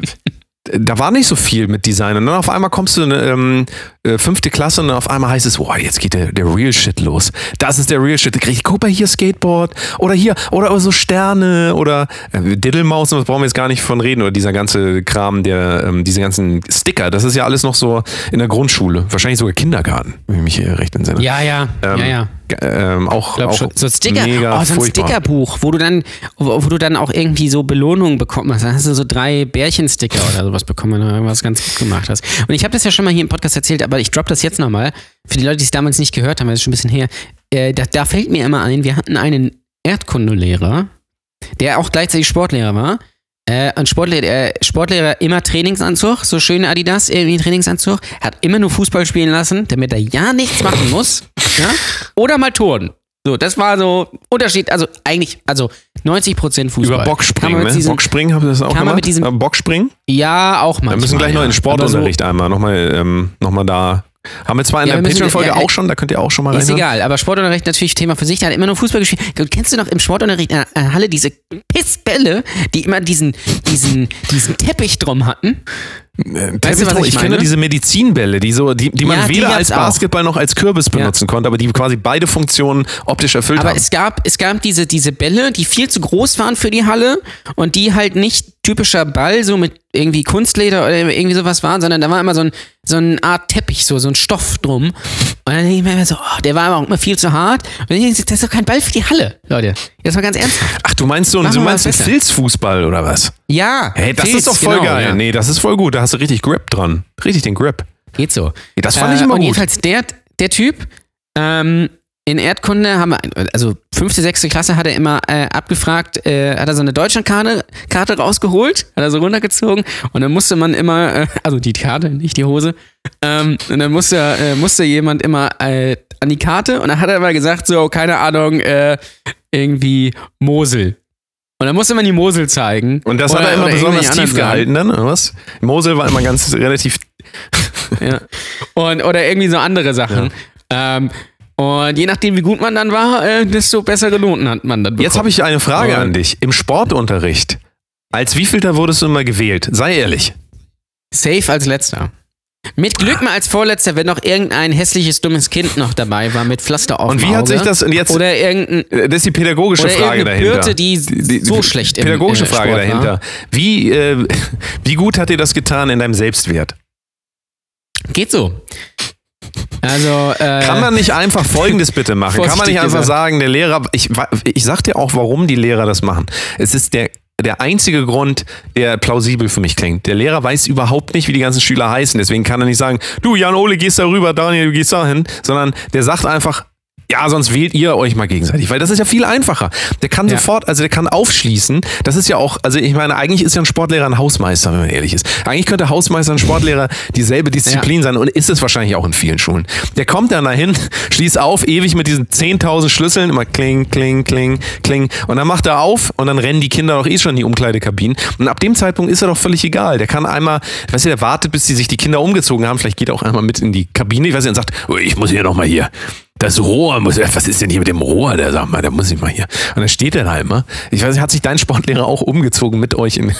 Speaker 2: Da war nicht so viel mit Design. Und dann auf einmal kommst du in eine ähm, äh, fünfte Klasse und dann auf einmal heißt es, boah, jetzt geht der, der Real Shit los. Das ist der Real Shit. Ich, guck mal hier Skateboard oder hier, oder so Sterne oder äh, Diddlemaus, das brauchen wir jetzt gar nicht von reden. Oder dieser ganze Kram, der, ähm, diese ganzen Sticker, das ist ja alles noch so in der Grundschule. Wahrscheinlich sogar Kindergarten, wenn ich mich hier recht entsinne.
Speaker 4: Ja, ja,
Speaker 2: Ähm,
Speaker 4: ja, ja.
Speaker 2: Ähm, auch, auch
Speaker 4: schon. So Sticker,
Speaker 2: mega
Speaker 4: oh, so ein. Stickerbuch, wo du dann, wo, wo du dann auch irgendwie so Belohnungen bekommen hast. Da hast du so drei Bärchensticker oder sowas bekommen, wenn du irgendwas ganz gut gemacht hast. Und ich habe das ja schon mal hier im Podcast erzählt, aber ich drop das jetzt nochmal. Für die Leute, die es damals nicht gehört haben, weil es ist schon ein bisschen her. Äh, da, da fällt mir immer ein, wir hatten einen Erdkundelehrer, der auch gleichzeitig Sportlehrer war. Äh, und Sportlehrer, äh, Sportlehrer immer Trainingsanzug, so schön Adidas, irgendwie Trainingsanzug, hat immer nur Fußball spielen lassen, damit er ja nichts machen muss. ja? Oder mal Touren. So, das war so Unterschied, also eigentlich, also 90% Fußball.
Speaker 2: Über Bockspringen, ne?
Speaker 4: diesem-
Speaker 2: Bockspringen habt ihr das auch gemacht?
Speaker 4: mit diesem-
Speaker 2: Äh, Bockspringen?
Speaker 4: Ja, auch mal.
Speaker 2: Wir müssen gleich noch in Sportunterricht einmal, nochmal ähm, noch mal da. Haben wir zwar in
Speaker 4: Ja,
Speaker 2: der Patreon-Folge
Speaker 4: ja,
Speaker 2: auch schon, da könnt ihr auch schon mal
Speaker 4: Ist
Speaker 2: reinhören.
Speaker 4: egal, aber Sportunterricht natürlich Thema für sich. Der hat immer nur Fußball gespielt. Kennst du noch im Sportunterricht in der äh, Halle diese Pissbälle, die immer diesen, diesen, diesen Teppich drum hatten?
Speaker 2: Äh,
Speaker 4: Weißt du, was
Speaker 2: ich,
Speaker 4: ich
Speaker 2: kenne diese Medizinbälle, die, so, die, die man
Speaker 4: Ja, die
Speaker 2: weder
Speaker 4: gab's
Speaker 2: als
Speaker 4: auch.
Speaker 2: Basketball noch als Kürbis benutzen konnte, aber die quasi beide Funktionen optisch erfüllt
Speaker 4: Aber
Speaker 2: haben.
Speaker 4: es gab, es gab diese, diese Bälle, die viel zu groß waren für die Halle und die halt nicht typischer Ball, so mit irgendwie Kunstleder oder irgendwie sowas waren, sondern da war immer so, ein, so eine Art Teppich, so, so ein Stoff drum. Und dann denke ich mir immer so, oh, der war aber auch immer viel zu hart. Und dann denke ich, das ist doch kein Ball für die Halle, Leute. Das war ganz ernsthaft.
Speaker 2: Ach, du meinst so, du meinst. Filzfußball oder was?
Speaker 4: Ja.
Speaker 2: Hey, das
Speaker 4: Filz,
Speaker 2: ist doch voll
Speaker 4: genau,
Speaker 2: geil.
Speaker 4: Ja.
Speaker 2: Nee, das ist voll gut. Da hast du richtig Grip dran. Richtig den Grip.
Speaker 4: Geht so.
Speaker 2: Das fand ich
Speaker 4: Äh,
Speaker 2: immer
Speaker 4: und
Speaker 2: gut.
Speaker 4: jedenfalls der, der Typ, ähm, in Erdkunde haben wir, also fünfte, sechste Klasse hat er immer äh, abgefragt, äh, hat er so eine Deutschlandkarte Karte rausgeholt, hat er so runtergezogen und dann musste man immer, äh, also die Karte, nicht die Hose, ähm, und dann musste, äh, musste jemand immer äh, an die Karte und dann hat er immer gesagt, so, keine Ahnung, äh, irgendwie Mosel. Und dann musste man die Mosel zeigen.
Speaker 2: Und das
Speaker 4: Oder-
Speaker 2: hat er immer besonders tief gehalten dann, oder was? Mosel war immer ganz relativ.
Speaker 4: Ja. Und, oder irgendwie so andere Sachen. Ähm, und je nachdem, wie gut man dann war, äh, desto bessere Noten hat man dann bekommen.
Speaker 2: Jetzt habe ich eine Frage an dich. Im Sportunterricht, als wievielter wurdest du immer gewählt? Sei ehrlich.
Speaker 4: Safe als letzter. Mit Glück mal als Vorletzter, wenn noch irgendein hässliches, dummes Kind noch dabei war mit Pflaster auf
Speaker 2: Und wie hat
Speaker 4: Auge.
Speaker 2: sich das jetzt
Speaker 4: Oder irgendein...
Speaker 2: Das ist die pädagogische Frage dahinter.
Speaker 4: Birte, die so schlecht im,
Speaker 2: Pädagogische
Speaker 4: äh,
Speaker 2: Frage
Speaker 4: Sport war.
Speaker 2: dahinter. Wie, äh, wie gut hat dir das getan in deinem Selbstwert?
Speaker 4: Geht so. Also, äh,
Speaker 2: Kann man nicht einfach Folgendes bitte machen? Kann man nicht einfach sagen, der Lehrer, ich, ich sag dir auch, warum die Lehrer das machen. Es ist der, der einzige Grund, der plausibel für mich klingt. Der Lehrer weiß überhaupt nicht, wie die ganzen Schüler heißen. Deswegen kann er nicht sagen, du Jan-Ole gehst da rüber, Daniel, du gehst da hin. Sondern der sagt einfach, ja, sonst wählt ihr euch mal gegenseitig, weil das ist ja viel einfacher. Der kann
Speaker 4: Ja.
Speaker 2: sofort, also der kann aufschließen. Das ist ja auch, also ich meine, eigentlich ist ja ein Sportlehrer ein Hausmeister, wenn man ehrlich ist. Eigentlich könnte Hausmeister und Sportlehrer dieselbe Disziplin sein und ist es wahrscheinlich auch in vielen Schulen. Der kommt dann dahin, schließt auf, ewig mit diesen 10.000 Schlüsseln, immer kling, kling, kling, kling. Und dann macht er auf und dann rennen die Kinder doch eh schon in die Umkleidekabinen. Und ab dem Zeitpunkt ist er doch völlig egal. Der kann einmal, weißt du, der wartet, bis die sich die Kinder umgezogen haben. Vielleicht geht er auch einmal mit in die Kabine, ich weiß nicht, und sagt, oh, ich muss hier noch mal hier. Das Rohr muss, was ist denn hier mit dem Rohr? Der sagt mal, da muss ich mal hier. Und dann steht er da immer. Ich weiß nicht, hat sich dein Sportlehrer auch umgezogen mit euch in,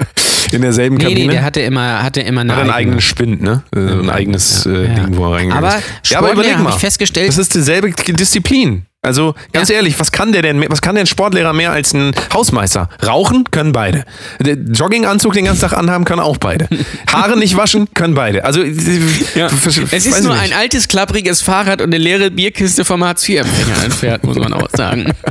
Speaker 2: in derselben
Speaker 4: nee,
Speaker 2: Kabine?
Speaker 4: nee, der hatte immer, hatte immer eine
Speaker 2: hat einen
Speaker 4: eigene-
Speaker 2: eigenen Spind, ne? Ein eigenes
Speaker 4: Ja,
Speaker 2: äh,
Speaker 4: ja.
Speaker 2: Ding, wo er reingegangen
Speaker 4: Aber
Speaker 2: ist. Ja, aber
Speaker 4: Sportlehrer
Speaker 2: überleg mal.
Speaker 4: ich festgestellt-
Speaker 2: Das ist dieselbe Disziplin. Also ganz
Speaker 4: Ja.
Speaker 2: ehrlich, was kann der denn, was kann denn ein Sportlehrer mehr als ein Hausmeister? Rauchen können beide. Jogginganzug den ganzen Tag anhaben können auch beide. Haare nicht waschen können beide. Also
Speaker 4: Ja. Es ist nur
Speaker 2: nicht.
Speaker 4: ein altes, klappriges Fahrrad und eine leere Bierkiste vom Hartz-IV-Empfänger entfernt, muss man auch sagen.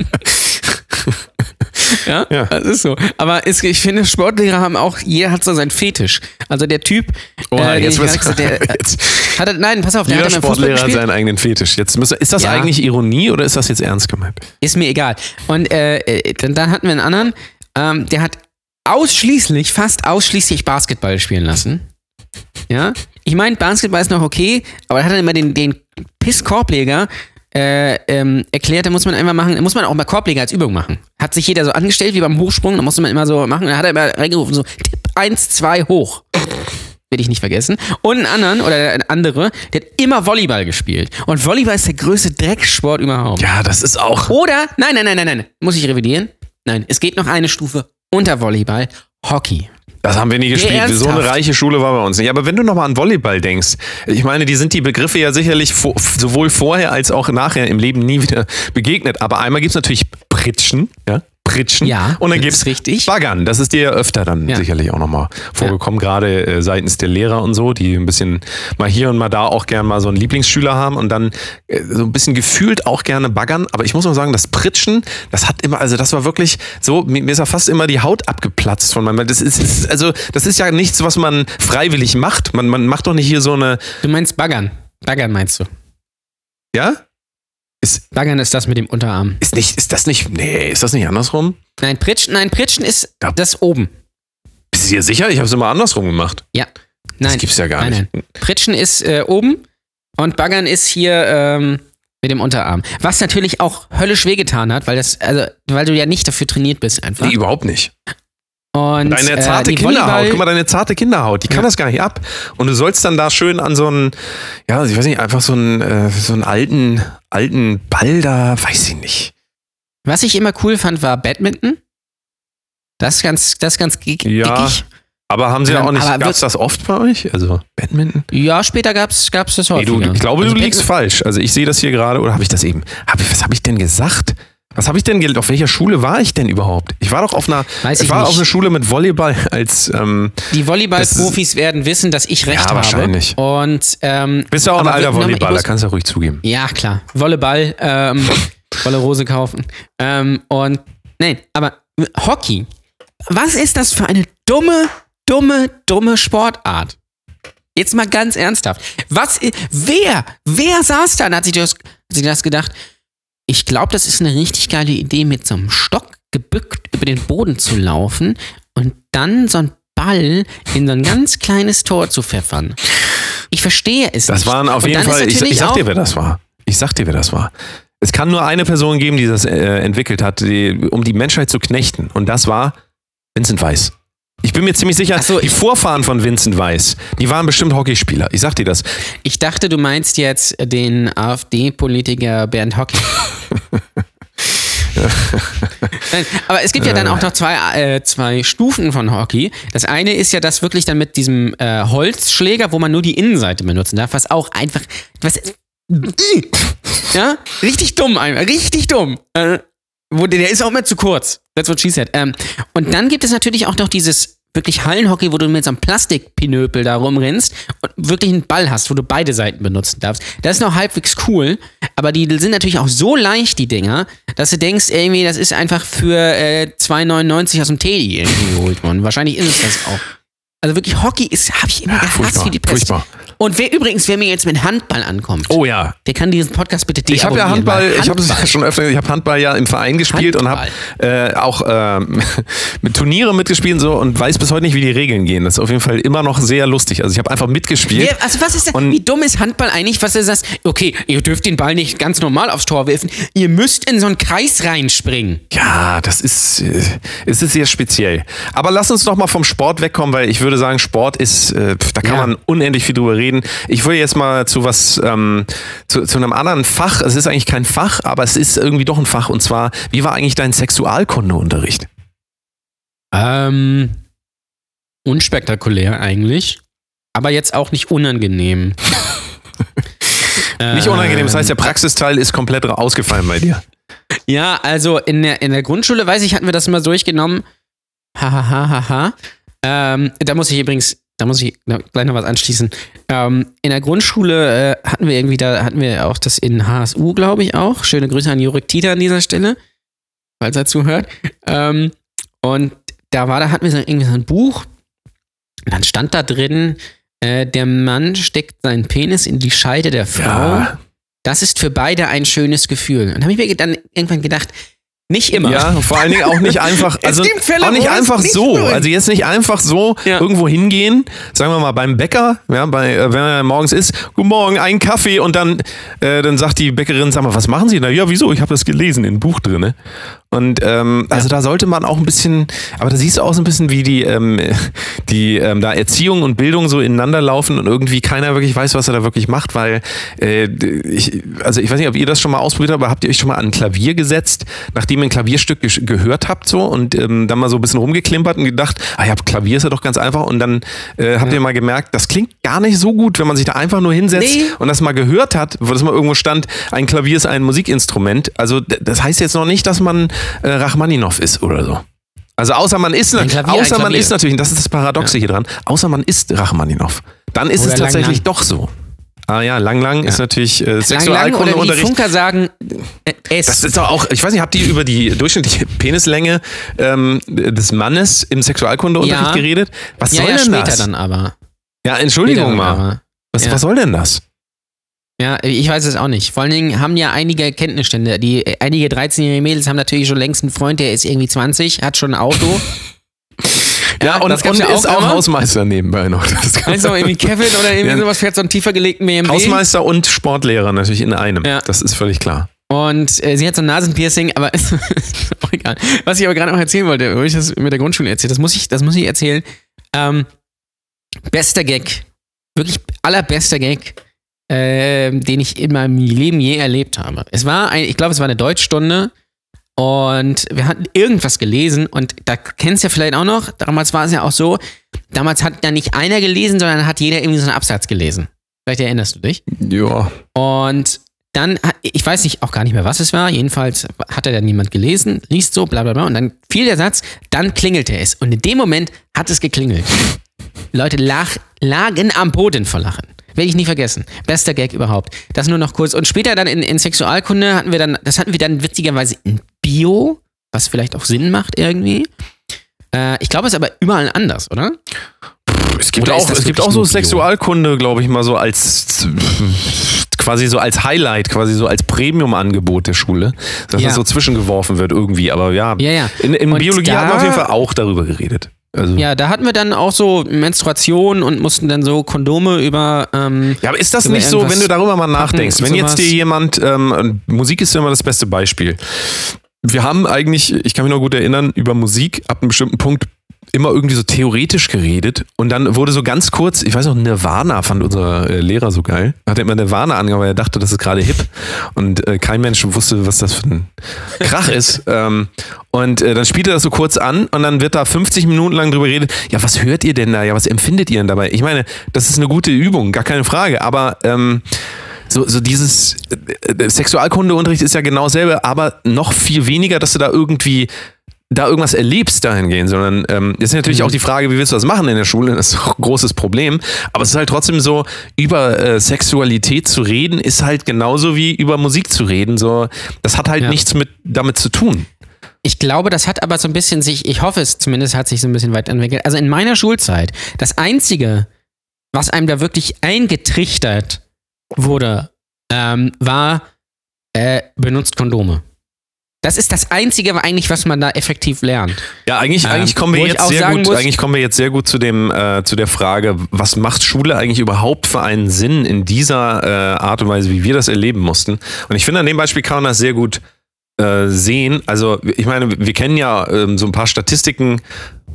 Speaker 4: ja,
Speaker 2: Ja.
Speaker 4: das ist so. Aber es, ich finde, Sportlehrer haben auch, jeder hat so seinen Fetisch. Also der Typ,
Speaker 2: Oh,
Speaker 4: äh, den
Speaker 2: jetzt
Speaker 4: gerade gesagt- der,
Speaker 2: jetzt-
Speaker 4: hat, nein, pass auf, der
Speaker 2: Jeder
Speaker 4: hat
Speaker 2: Sportlehrer hat seinen eigenen Fetisch. Jetzt müssen, ist das
Speaker 4: Ja.
Speaker 2: eigentlich Ironie oder ist das jetzt ernst gemeint?
Speaker 4: Ist mir egal. Und äh, äh, dann, dann hatten wir einen anderen. ähm, der hat ausschließlich, fast ausschließlich Basketball spielen lassen. Ja, ich meine, Basketball ist noch okay, aber er hat dann immer den, den Piss-Korbleger äh, ähm, erklärt, da muss man einfach machen, da muss man auch mal Korbleger als Übung machen. Hat sich jeder so angestellt wie beim Hochsprung, da musste man immer so machen, da hat er immer reingerufen, so Tipp 1, 2 hoch. Will ich nicht vergessen. Und einen anderen, oder ein andere, der hat immer Volleyball gespielt. Und Volleyball ist der größte Drecksport überhaupt.
Speaker 2: Ja, das ist auch.
Speaker 4: Oder, nein, nein, nein, nein, nein, muss ich revidieren? Nein, es geht noch eine Stufe unter Volleyball, Hockey.
Speaker 2: Das haben wir nie gespielt. So eine
Speaker 4: ernsthaft?
Speaker 2: reiche Schule war bei uns nicht. Aber wenn du nochmal an Volleyball denkst, ich meine, die sind die Begriffe ja sicherlich vo sowohl vorher als auch nachher im Leben nie wieder begegnet. Aber einmal gibt es natürlich Pritschen, ja. Pritschen.
Speaker 4: Ja,
Speaker 2: und dann
Speaker 4: das
Speaker 2: gibt es
Speaker 4: ist richtig.
Speaker 2: Baggern. Das ist dir ja öfter dann
Speaker 4: Ja.
Speaker 2: sicherlich auch nochmal vorgekommen, gerade äh, seitens der Lehrer und so, die ein bisschen mal hier und mal da auch gern mal so einen Lieblingsschüler haben und dann äh, so ein bisschen gefühlt auch gerne baggern. Aber ich muss mal sagen, das Pritschen, das hat immer, also das war wirklich so, mir mir ist ja fast immer die Haut abgeplatzt von meinem. Das ist, ist also das ist ja nichts, was man freiwillig macht. Man, man macht doch nicht hier so eine,
Speaker 4: Du meinst Baggern. Baggern meinst du.
Speaker 2: ja? Ist,
Speaker 4: Baggern ist das mit dem Unterarm.
Speaker 2: ist nicht, ist das nicht, nee, ist das nicht andersrum?
Speaker 4: Nein, Pritschen, nein, Pritschen ist
Speaker 2: Ja.
Speaker 4: das oben.
Speaker 2: Bist du dir sicher? Ich habe es immer andersrum gemacht.
Speaker 4: Ja. Nein.
Speaker 2: Das gibt's ja gar
Speaker 4: nein,
Speaker 2: nicht.
Speaker 4: Nein. Pritschen ist äh, oben und Baggern ist hier ähm, mit dem Unterarm. Was natürlich auch höllisch wehgetan hat, weil das, also, weil du ja nicht dafür trainiert bist einfach.
Speaker 2: Nee, überhaupt nicht.
Speaker 4: Und
Speaker 2: Deine zarte
Speaker 4: äh,
Speaker 2: Kinderhaut, guck mal, deine zarte Kinderhaut, die kann
Speaker 4: Ja.
Speaker 2: das gar nicht ab. Und du sollst dann da schön an so einen, ja, ich weiß nicht, einfach so einen, äh, so einen alten, alten Ball da, weiß ich nicht.
Speaker 4: Was ich immer cool fand, war Badminton. Das ist ganz, das ist ganz gick
Speaker 2: Ja.
Speaker 4: gickig.
Speaker 2: Aber haben sie ja
Speaker 4: Ähm,
Speaker 2: auch nicht,
Speaker 4: aber
Speaker 2: gab's das oft bei euch? Also Badminton?
Speaker 4: Ja, später gab's, gab's das
Speaker 2: Nee,
Speaker 4: häufiger.
Speaker 2: du, ich glaube,
Speaker 4: Also
Speaker 2: du liegst falsch. Also ich sehe das hier gerade, oder habe ich das eben? Hab ich, was habe ich denn gesagt? Was habe ich denn, gel- auf welcher Schule war ich denn überhaupt? Ich war doch auf einer,
Speaker 4: Weiß
Speaker 2: ich war
Speaker 4: nicht.
Speaker 2: auf einer Schule mit Volleyball als, ähm,
Speaker 4: Die Volleyball-Profis werden wissen, dass ich recht
Speaker 2: Ja,
Speaker 4: habe.
Speaker 2: wahrscheinlich.
Speaker 4: Und, ähm,
Speaker 2: bist du auch ein alter Volleyballer, kannst du ja ruhig zugeben.
Speaker 4: Ja, klar. Wolleball, ähm, Wolle Rose kaufen. Ähm, und, nein, aber Hockey. Was ist das für eine dumme, dumme, dumme Sportart? Jetzt mal ganz ernsthaft. Was, wer, wer saß da und hat sich das, hat sich das gedacht? Ich glaube, das ist eine richtig geile Idee, mit so einem Stock gebückt über den Boden zu laufen und dann so einen Ball in so ein ganz kleines Tor zu pfeffern. Ich verstehe es
Speaker 2: Das
Speaker 4: nicht.
Speaker 2: waren auf
Speaker 4: Und
Speaker 2: jeden Fall, ich, ich sag dir, wer das war. Ich sag dir, wer das war. Es kann nur eine Person geben, die das äh, entwickelt hat, die, um die Menschheit zu knechten. Und das war Vincent Weiss. Ich bin mir ziemlich sicher,
Speaker 4: so,
Speaker 2: die Vorfahren von Vincent Weiss, die waren bestimmt Hockeyspieler. Ich sag dir das.
Speaker 4: Ich dachte, du meinst jetzt den AfD-Politiker Bernd Hockey. Aber es gibt ja dann auch noch zwei, äh, zwei Stufen von Hockey. Das eine ist ja das wirklich dann mit diesem äh, Holzschläger, wo man nur die Innenseite benutzen darf, was auch einfach. Was, ja, richtig dumm, einfach, richtig dumm. Wo, der ist auch immer zu kurz. That's what she said. Ähm, und dann gibt es natürlich auch noch dieses wirklich Hallenhockey, wo du mit so einem Plastikpinöpel da rumrennst und wirklich einen Ball hast, wo du beide Seiten benutzen darfst. Das ist noch halbwegs cool, aber die sind natürlich auch so leicht, die Dinger, dass du denkst, irgendwie, das ist einfach für äh, 2,99 aus dem Teddy irgendwie geholt worden. Wahrscheinlich ist es das auch. Also wirklich, Hockey ist, habe ich immer gehasst
Speaker 2: furchtbar,
Speaker 4: wie die Pest.
Speaker 2: furchtbar.
Speaker 4: Und wer übrigens, wer mir jetzt mit Handball ankommt,
Speaker 2: Oh ja.
Speaker 4: der kann diesen Podcast bitte
Speaker 2: Ich habe ja Handball,
Speaker 4: weil
Speaker 2: ich habe es ja schon öfter, ich habe Handball ja im Verein gespielt und habe äh, auch ähm, mit Turniere mitgespielt und so und weiß bis heute nicht, wie die Regeln gehen. Das ist auf jeden Fall immer noch sehr lustig. Also ich habe einfach mitgespielt.
Speaker 4: Wer, also was ist denn,
Speaker 2: Und-
Speaker 4: wie dumm ist Handball eigentlich? Was ist das? Okay, ihr dürft den Ball nicht ganz normal aufs Tor werfen. Ihr müsst in so einen Kreis reinspringen.
Speaker 2: Ja, das ist, äh, es ist sehr speziell. Aber lass uns doch mal vom Sport wegkommen, weil ich würde sagen, Sport ist, äh, da kann
Speaker 4: Ja.
Speaker 2: man unendlich viel drüber reden. Ich würde jetzt mal zu was, ähm, zu, zu einem anderen Fach. Es ist eigentlich kein Fach, aber es ist irgendwie doch ein Fach. Und zwar, wie war eigentlich dein Sexualkundeunterricht?
Speaker 4: Ähm, unspektakulär eigentlich. Aber jetzt auch nicht unangenehm.
Speaker 2: Nicht unangenehm, das heißt, der Praxisteil ist komplett ausgefallen bei dir.
Speaker 4: Ja, also in der, in der Grundschule, weiß ich, hatten wir das immer durchgenommen. Hahaha. Ha, ha, ha. Ähm, da muss ich übrigens, da muss ich gleich noch was anschließen. Ähm, in der Grundschule äh, hatten wir irgendwie, da hatten wir auch das in HSU, glaube ich, auch. Schöne Grüße an Jurek Tita an dieser Stelle, falls er zuhört. Ähm, und da war, da hatten wir so, irgendwie so ein Buch. Und dann stand da drin, äh, der Mann steckt seinen Penis in die Scheide der Frau.
Speaker 2: Ja.
Speaker 4: Das ist für beide ein schönes Gefühl. Und da habe ich mir dann irgendwann gedacht, Nicht immer.
Speaker 2: Ja, vor allen Dingen auch nicht einfach, also
Speaker 4: gibt Fälle,
Speaker 2: auch nicht
Speaker 4: es
Speaker 2: einfach
Speaker 4: nicht
Speaker 2: so.
Speaker 4: stimmt.
Speaker 2: Also jetzt nicht einfach so
Speaker 4: Ja.
Speaker 2: irgendwo hingehen, sagen wir mal beim Bäcker, ja, bei, äh, wenn er morgens ist, guten Morgen, einen Kaffee und dann, äh, dann sagt die Bäckerin, sag mal, was machen Sie da? Ja, wieso? Ich habe das gelesen in einem Buch drin. Ne? Und ähm, also da sollte man auch ein bisschen, aber da siehst du auch so ein bisschen, wie die, ähm, die ähm, da Erziehung und Bildung so ineinander laufen und irgendwie keiner wirklich weiß, was er da wirklich macht, weil äh, ich, also ich weiß nicht, ob ihr das schon mal ausprobiert habt, aber habt ihr euch schon mal an ein Klavier gesetzt, nachdem ihr ein Klavierstück gehört habt so und ähm, dann mal so ein bisschen rumgeklimpert und gedacht, ah ja, Klavier ist ja doch ganz einfach und dann äh, habt ihr mal gemerkt, das klingt gar nicht so gut, wenn man sich da einfach nur hinsetzt
Speaker 4: Nee.
Speaker 2: und das mal gehört hat, wo das mal irgendwo stand, ein Klavier ist ein Musikinstrument. Also das heißt jetzt noch nicht, dass man äh, Rachmaninow ist oder so. Also außer man ist,
Speaker 4: Ein Klavier,
Speaker 2: außer man ist natürlich, und das ist das Paradoxe hier dran, außer man ist Rachmaninow. Dann ist
Speaker 4: Oder
Speaker 2: es
Speaker 4: Lang
Speaker 2: tatsächlich
Speaker 4: Lang.
Speaker 2: doch so. Ah ja, lang lang ist natürlich äh,
Speaker 4: Lang, lang
Speaker 2: Sexualkundeunterricht.
Speaker 4: Funker sagen, äh, es.
Speaker 2: Das ist doch auch, ich weiß nicht, habt ihr über die durchschnittliche Penislänge ähm, des Mannes im Sexualkundeunterricht
Speaker 4: Ja.
Speaker 2: geredet? Was
Speaker 4: ja,
Speaker 2: soll
Speaker 4: ja,
Speaker 2: denn
Speaker 4: später
Speaker 2: das?
Speaker 4: dann aber.
Speaker 2: Ja, Entschuldigung
Speaker 4: Später
Speaker 2: mal.
Speaker 4: aber.
Speaker 2: Was,
Speaker 4: Ja.
Speaker 2: was soll denn das?
Speaker 4: Ja, ich weiß es auch nicht. Vor allen Dingen haben ja einige Kenntnisstände. Die, äh, einige 13-jährige Mädels haben natürlich schon längst einen Freund, der ist irgendwie 20, hat schon ein Auto.
Speaker 2: Ja, und,
Speaker 4: das
Speaker 2: und
Speaker 4: ja auch
Speaker 2: ist auch
Speaker 4: immer.
Speaker 2: Hausmeister nebenbei noch. Das kann
Speaker 4: Also irgendwie Kevin oder irgendwie
Speaker 2: Ja.
Speaker 4: sowas fährt so einen tiefer gelegten BMW.
Speaker 2: Hausmeister und Sportlehrer natürlich in einem.
Speaker 4: Ja.
Speaker 2: Das ist völlig klar.
Speaker 4: Und äh, sie hat so ein Nasenpiercing, aber ist auch egal. Was ich aber gerade noch erzählen wollte, wo ich das mit der Grundschule erzählt, das muss ich, das muss ich erzählen. Ähm, bester Gag, wirklich allerbester Gag, ähm, den ich in meinem Leben je erlebt habe. Es war, ein, ich glaube, es war eine Deutschstunde und wir hatten irgendwas gelesen und da kennst du ja vielleicht auch noch, damals war es ja auch so, damals hat ja nicht einer gelesen, sondern hat jeder irgendwie so einen Absatz gelesen. Vielleicht erinnerst du dich.
Speaker 2: Ja.
Speaker 4: Und dann, ich weiß nicht auch gar nicht mehr, was es war. Jedenfalls hat er dann niemand gelesen, liest so, bla bla bla. Und dann fiel der Satz, dann klingelte es. Und in dem Moment hat es geklingelt. Leute lach, lagen am Boden vor Lachen. Werde ich nie vergessen. Bester Gag überhaupt. Das nur noch kurz. Und später dann in, in Sexualkunde hatten wir dann, das hatten wir dann witzigerweise in Bio, was vielleicht auch Sinn macht irgendwie. Äh, ich glaube, es ist aber überall anders, oder?
Speaker 2: Es gibt
Speaker 4: Oder
Speaker 2: auch, es gibt auch so? Sexualkunde, glaube ich mal, so als quasi so als Highlight, quasi so als Premium-Angebot der Schule, dass
Speaker 4: Ja.
Speaker 2: das so zwischengeworfen wird irgendwie. Aber ja,
Speaker 4: Ja, ja.
Speaker 2: in, in Biologie
Speaker 4: da-
Speaker 2: haben wir auf jeden Fall auch darüber geredet. Also, ja.
Speaker 4: Ja, da hatten wir dann auch so Menstruation und mussten dann so Kondome über. Ähm,
Speaker 2: aber ist das nicht so, wenn du darüber mal nachdenkst, wenn jetzt dir jemand, ähm, Musik ist ja immer das beste Beispiel. Wir haben eigentlich, ich kann mich noch gut erinnern, über Musik ab einem bestimmten Punkt immer irgendwie so theoretisch geredet und dann wurde so ganz kurz, ich weiß noch, Nirvana fand unser äh, Lehrer so geil. Hat er immer Nirvana angehauen, weil er dachte, das ist gerade hip und äh, kein Mensch wusste, was das für ein Krach ist. Ähm, und äh, dann spielt er das so kurz an und dann wird da 50 Minuten lang drüber geredet, ja, was hört ihr denn da? Ja, was empfindet ihr denn dabei? Ich meine, das ist eine gute Übung, gar keine Frage, aber ähm, so, so dieses äh, äh, Sexualkundeunterricht ist ja genau dasselbe, aber noch viel weniger, dass du da irgendwie da irgendwas erlebst dahingehend, sondern ähm, ist natürlich auch die Frage, wie willst du das machen in der Schule? Das ist auch ein großes Problem. Aber es ist halt trotzdem so, über äh, Sexualität zu reden, ist halt genauso wie über Musik zu reden. So, das hat halt
Speaker 4: Ja.
Speaker 2: nichts mit damit zu tun.
Speaker 4: Ich glaube, das hat aber so ein bisschen sich, ich hoffe es zumindest, hat sich so ein bisschen weiterentwickelt. Also in meiner Schulzeit, das Einzige, was einem da wirklich eingetrichtert wurde, ähm, war, äh, benutzt Kondome. Das ist das Einzige eigentlich, was man da effektiv lernt.
Speaker 2: Ja, eigentlich,
Speaker 4: Ähm,
Speaker 2: eigentlich kommen wir jetzt sehr gut,
Speaker 4: muss-
Speaker 2: eigentlich kommen wir jetzt sehr gut zu dem, äh, zu der Frage, was macht Schule eigentlich überhaupt für einen Sinn in dieser äh, Art und Weise, wie wir das erleben mussten? Und ich finde, an dem Beispiel kann man das sehr gut äh, sehen. Also, ich meine, wir kennen ja ähm, so ein paar Statistiken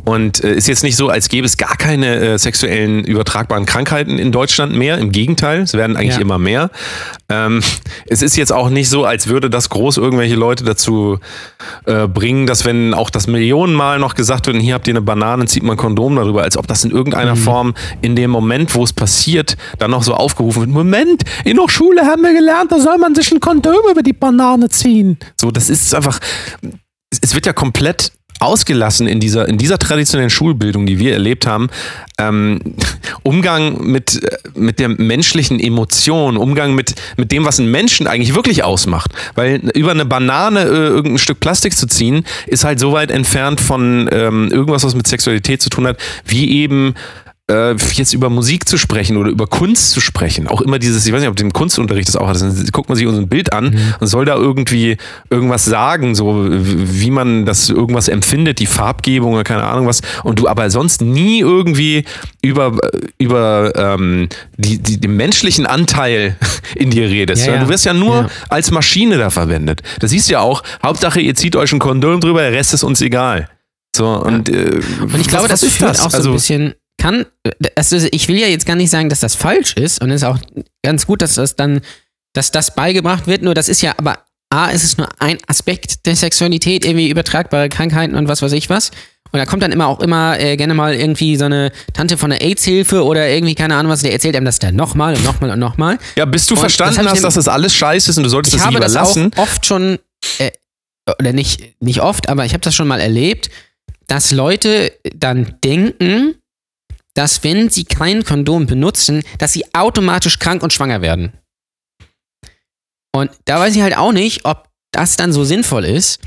Speaker 2: und äh, ist jetzt nicht so, als gäbe es gar keine äh, sexuellen übertragbaren Krankheiten in Deutschland mehr. Im Gegenteil, es werden eigentlich
Speaker 4: Ja.
Speaker 2: immer mehr. Ähm, es ist jetzt auch nicht so, als würde das groß irgendwelche Leute dazu äh, bringen, dass wenn auch das Millionenmal noch gesagt wird, hier habt ihr eine Banane, zieht man ein Kondom darüber, als ob das in irgendeiner Form in dem Moment, wo es passiert, dann noch so aufgerufen wird. Moment, in der Schule haben wir gelernt, da soll man sich ein Kondom über die Banane ziehen. So, das ist einfach, es wird ja komplett ausgelassen in dieser, in dieser traditionellen Schulbildung, die wir erlebt haben, ähm, Umgang mit, äh, mit der menschlichen Emotion, Umgang mit, mit dem, was einen Menschen eigentlich wirklich ausmacht. Weil über eine Banane äh, irgendein Stück Plastik zu ziehen, ist halt so weit entfernt von ähm, irgendwas, was mit Sexualität zu tun hat, wie eben äh, jetzt über Musik zu sprechen oder über Kunst zu sprechen, auch immer dieses, ich weiß nicht, ob dem Kunstunterricht das auch hat, dann guckt man sich so ein Bild an
Speaker 4: Mhm.
Speaker 2: und soll da irgendwie irgendwas sagen, so wie man das irgendwas empfindet, die Farbgebung oder keine Ahnung was, und du aber sonst nie irgendwie über, über ähm, die, die, den menschlichen Anteil in dir redest.
Speaker 4: Ja, ja.
Speaker 2: Du wirst ja nur
Speaker 4: Ja.
Speaker 2: als Maschine da verwendet. Das siehst du ja auch, Hauptsache ihr zieht euch ein Kondom drüber, der Rest ist uns egal. So, und, äh,
Speaker 4: Und ich glaube,
Speaker 2: was,
Speaker 4: das
Speaker 2: was ist
Speaker 4: führt
Speaker 2: das?
Speaker 4: auch so
Speaker 2: also,
Speaker 4: ein bisschen, kann, also ich will ja jetzt gar nicht sagen, dass das falsch ist und es ist auch ganz gut, dass das dann, dass das beigebracht wird, nur das ist ja, aber A, ist es nur ein Aspekt der Sexualität, irgendwie übertragbare Krankheiten und was weiß ich was. Und da kommt dann immer auch immer äh, gerne mal irgendwie so eine Tante von der AIDS-Hilfe oder irgendwie, keine Ahnung was, der erzählt einem das dann nochmal und nochmal und nochmal.
Speaker 2: Ja, bis du
Speaker 4: Und das
Speaker 2: verstanden
Speaker 4: ich
Speaker 2: hast, dass das alles scheiße ist und du solltest
Speaker 4: Ich
Speaker 2: das
Speaker 4: habe
Speaker 2: lieber
Speaker 4: das
Speaker 2: lassen.
Speaker 4: auch oft schon, äh, oder nicht, nicht oft, aber ich habe das schon mal erlebt, dass Leute dann denken, dass wenn sie kein Kondom benutzen, dass sie automatisch krank und schwanger werden. Und da weiß ich halt auch nicht, ob das dann so sinnvoll ist,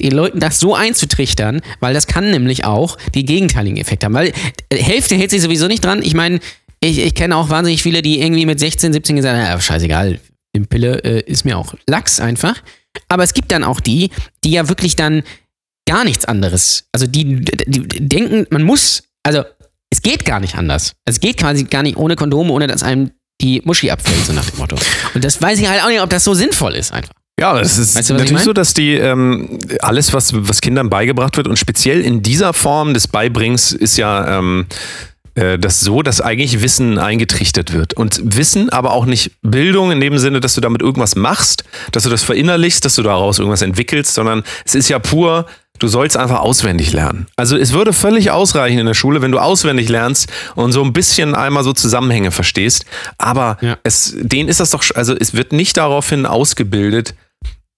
Speaker 4: den Leuten das so einzutrichtern, weil das kann nämlich auch die gegenteiligen Effekte haben. Weil äh, Hälfte hält sich sowieso nicht dran. Ich meine, ich, ich kenne auch wahnsinnig viele, die irgendwie mit 16, 17 gesagt haben, ja, scheißegal, die Pille äh, ist mir auch Lachs einfach. Aber es gibt dann auch die, die ja wirklich dann gar nichts anderes. Also die, die, die denken, man muss, also es geht gar nicht anders. Es geht quasi gar nicht ohne Kondome, ohne dass einem die Muschi abfällt, so nach dem Motto. Und das weiß ich halt auch nicht, ob das so sinnvoll ist einfach.
Speaker 2: Ja, es ist
Speaker 4: Weißt du,
Speaker 2: natürlich so, dass die ähm, alles, was, was Kindern beigebracht wird und speziell in dieser Form des Beibrings ist ja ähm, äh, das so, dass eigentlich Wissen eingetrichtert wird. Und Wissen, aber auch nicht Bildung in dem Sinne, dass du damit irgendwas machst, dass du das verinnerlichst, dass du daraus irgendwas entwickelst, sondern es ist ja pur, du sollst einfach auswendig lernen. Also es würde völlig ausreichen in der Schule, wenn du auswendig lernst und so ein bisschen einmal so Zusammenhänge verstehst. Aber
Speaker 4: Ja.
Speaker 2: es, denen ist das doch, also es wird nicht daraufhin ausgebildet,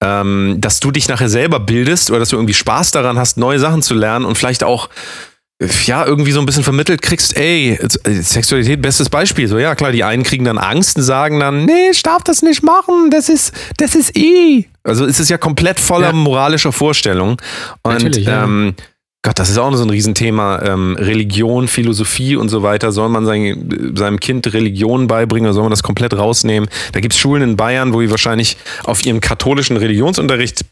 Speaker 2: ähm, dass du dich nachher selber bildest oder dass du irgendwie Spaß daran hast, neue Sachen zu lernen und vielleicht auch ja, irgendwie so ein bisschen vermittelt kriegst, ey, äh, Sexualität, bestes Beispiel. So, ja, klar, die einen kriegen dann Angst und sagen dann, nee, ich darf das nicht machen, das ist, das ist eh. Also es ist ja komplett voller
Speaker 4: Ja.
Speaker 2: moralischer Vorstellungen. Und
Speaker 4: Natürlich, ja.
Speaker 2: ähm, Gott, das ist auch so ein Riesenthema. Ähm, Religion, Philosophie und so weiter. Soll man sein, seinem Kind Religion beibringen oder soll man das komplett rausnehmen? Da gibt es Schulen in Bayern, wo die wahrscheinlich auf ihrem katholischen Religionsunterricht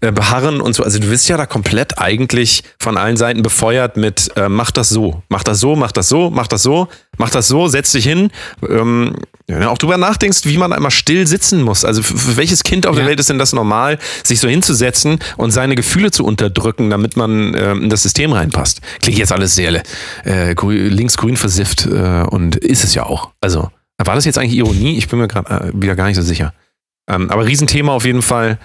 Speaker 2: äh, beharren und so. Also du wirst ja da komplett eigentlich von allen Seiten befeuert mit äh, mach das so, mach das so, mach das so, mach das so, mach das so, setz dich hin. Ähm, wenn du auch drüber nachdenkst, wie man einmal still sitzen muss. Also für, welches Kind auf der
Speaker 4: Ja.
Speaker 2: Welt ist denn das normal, sich so hinzusetzen und seine Gefühle zu unterdrücken, damit man ähm, in das System reinpasst? Klingt jetzt alles sehr äh, grü- linksgrün versifft äh, und ist es ja auch. Also war das jetzt eigentlich Ironie? Ich bin mir gerade äh, wieder gar nicht so sicher. Ähm, aber Riesenthema auf jeden Fall.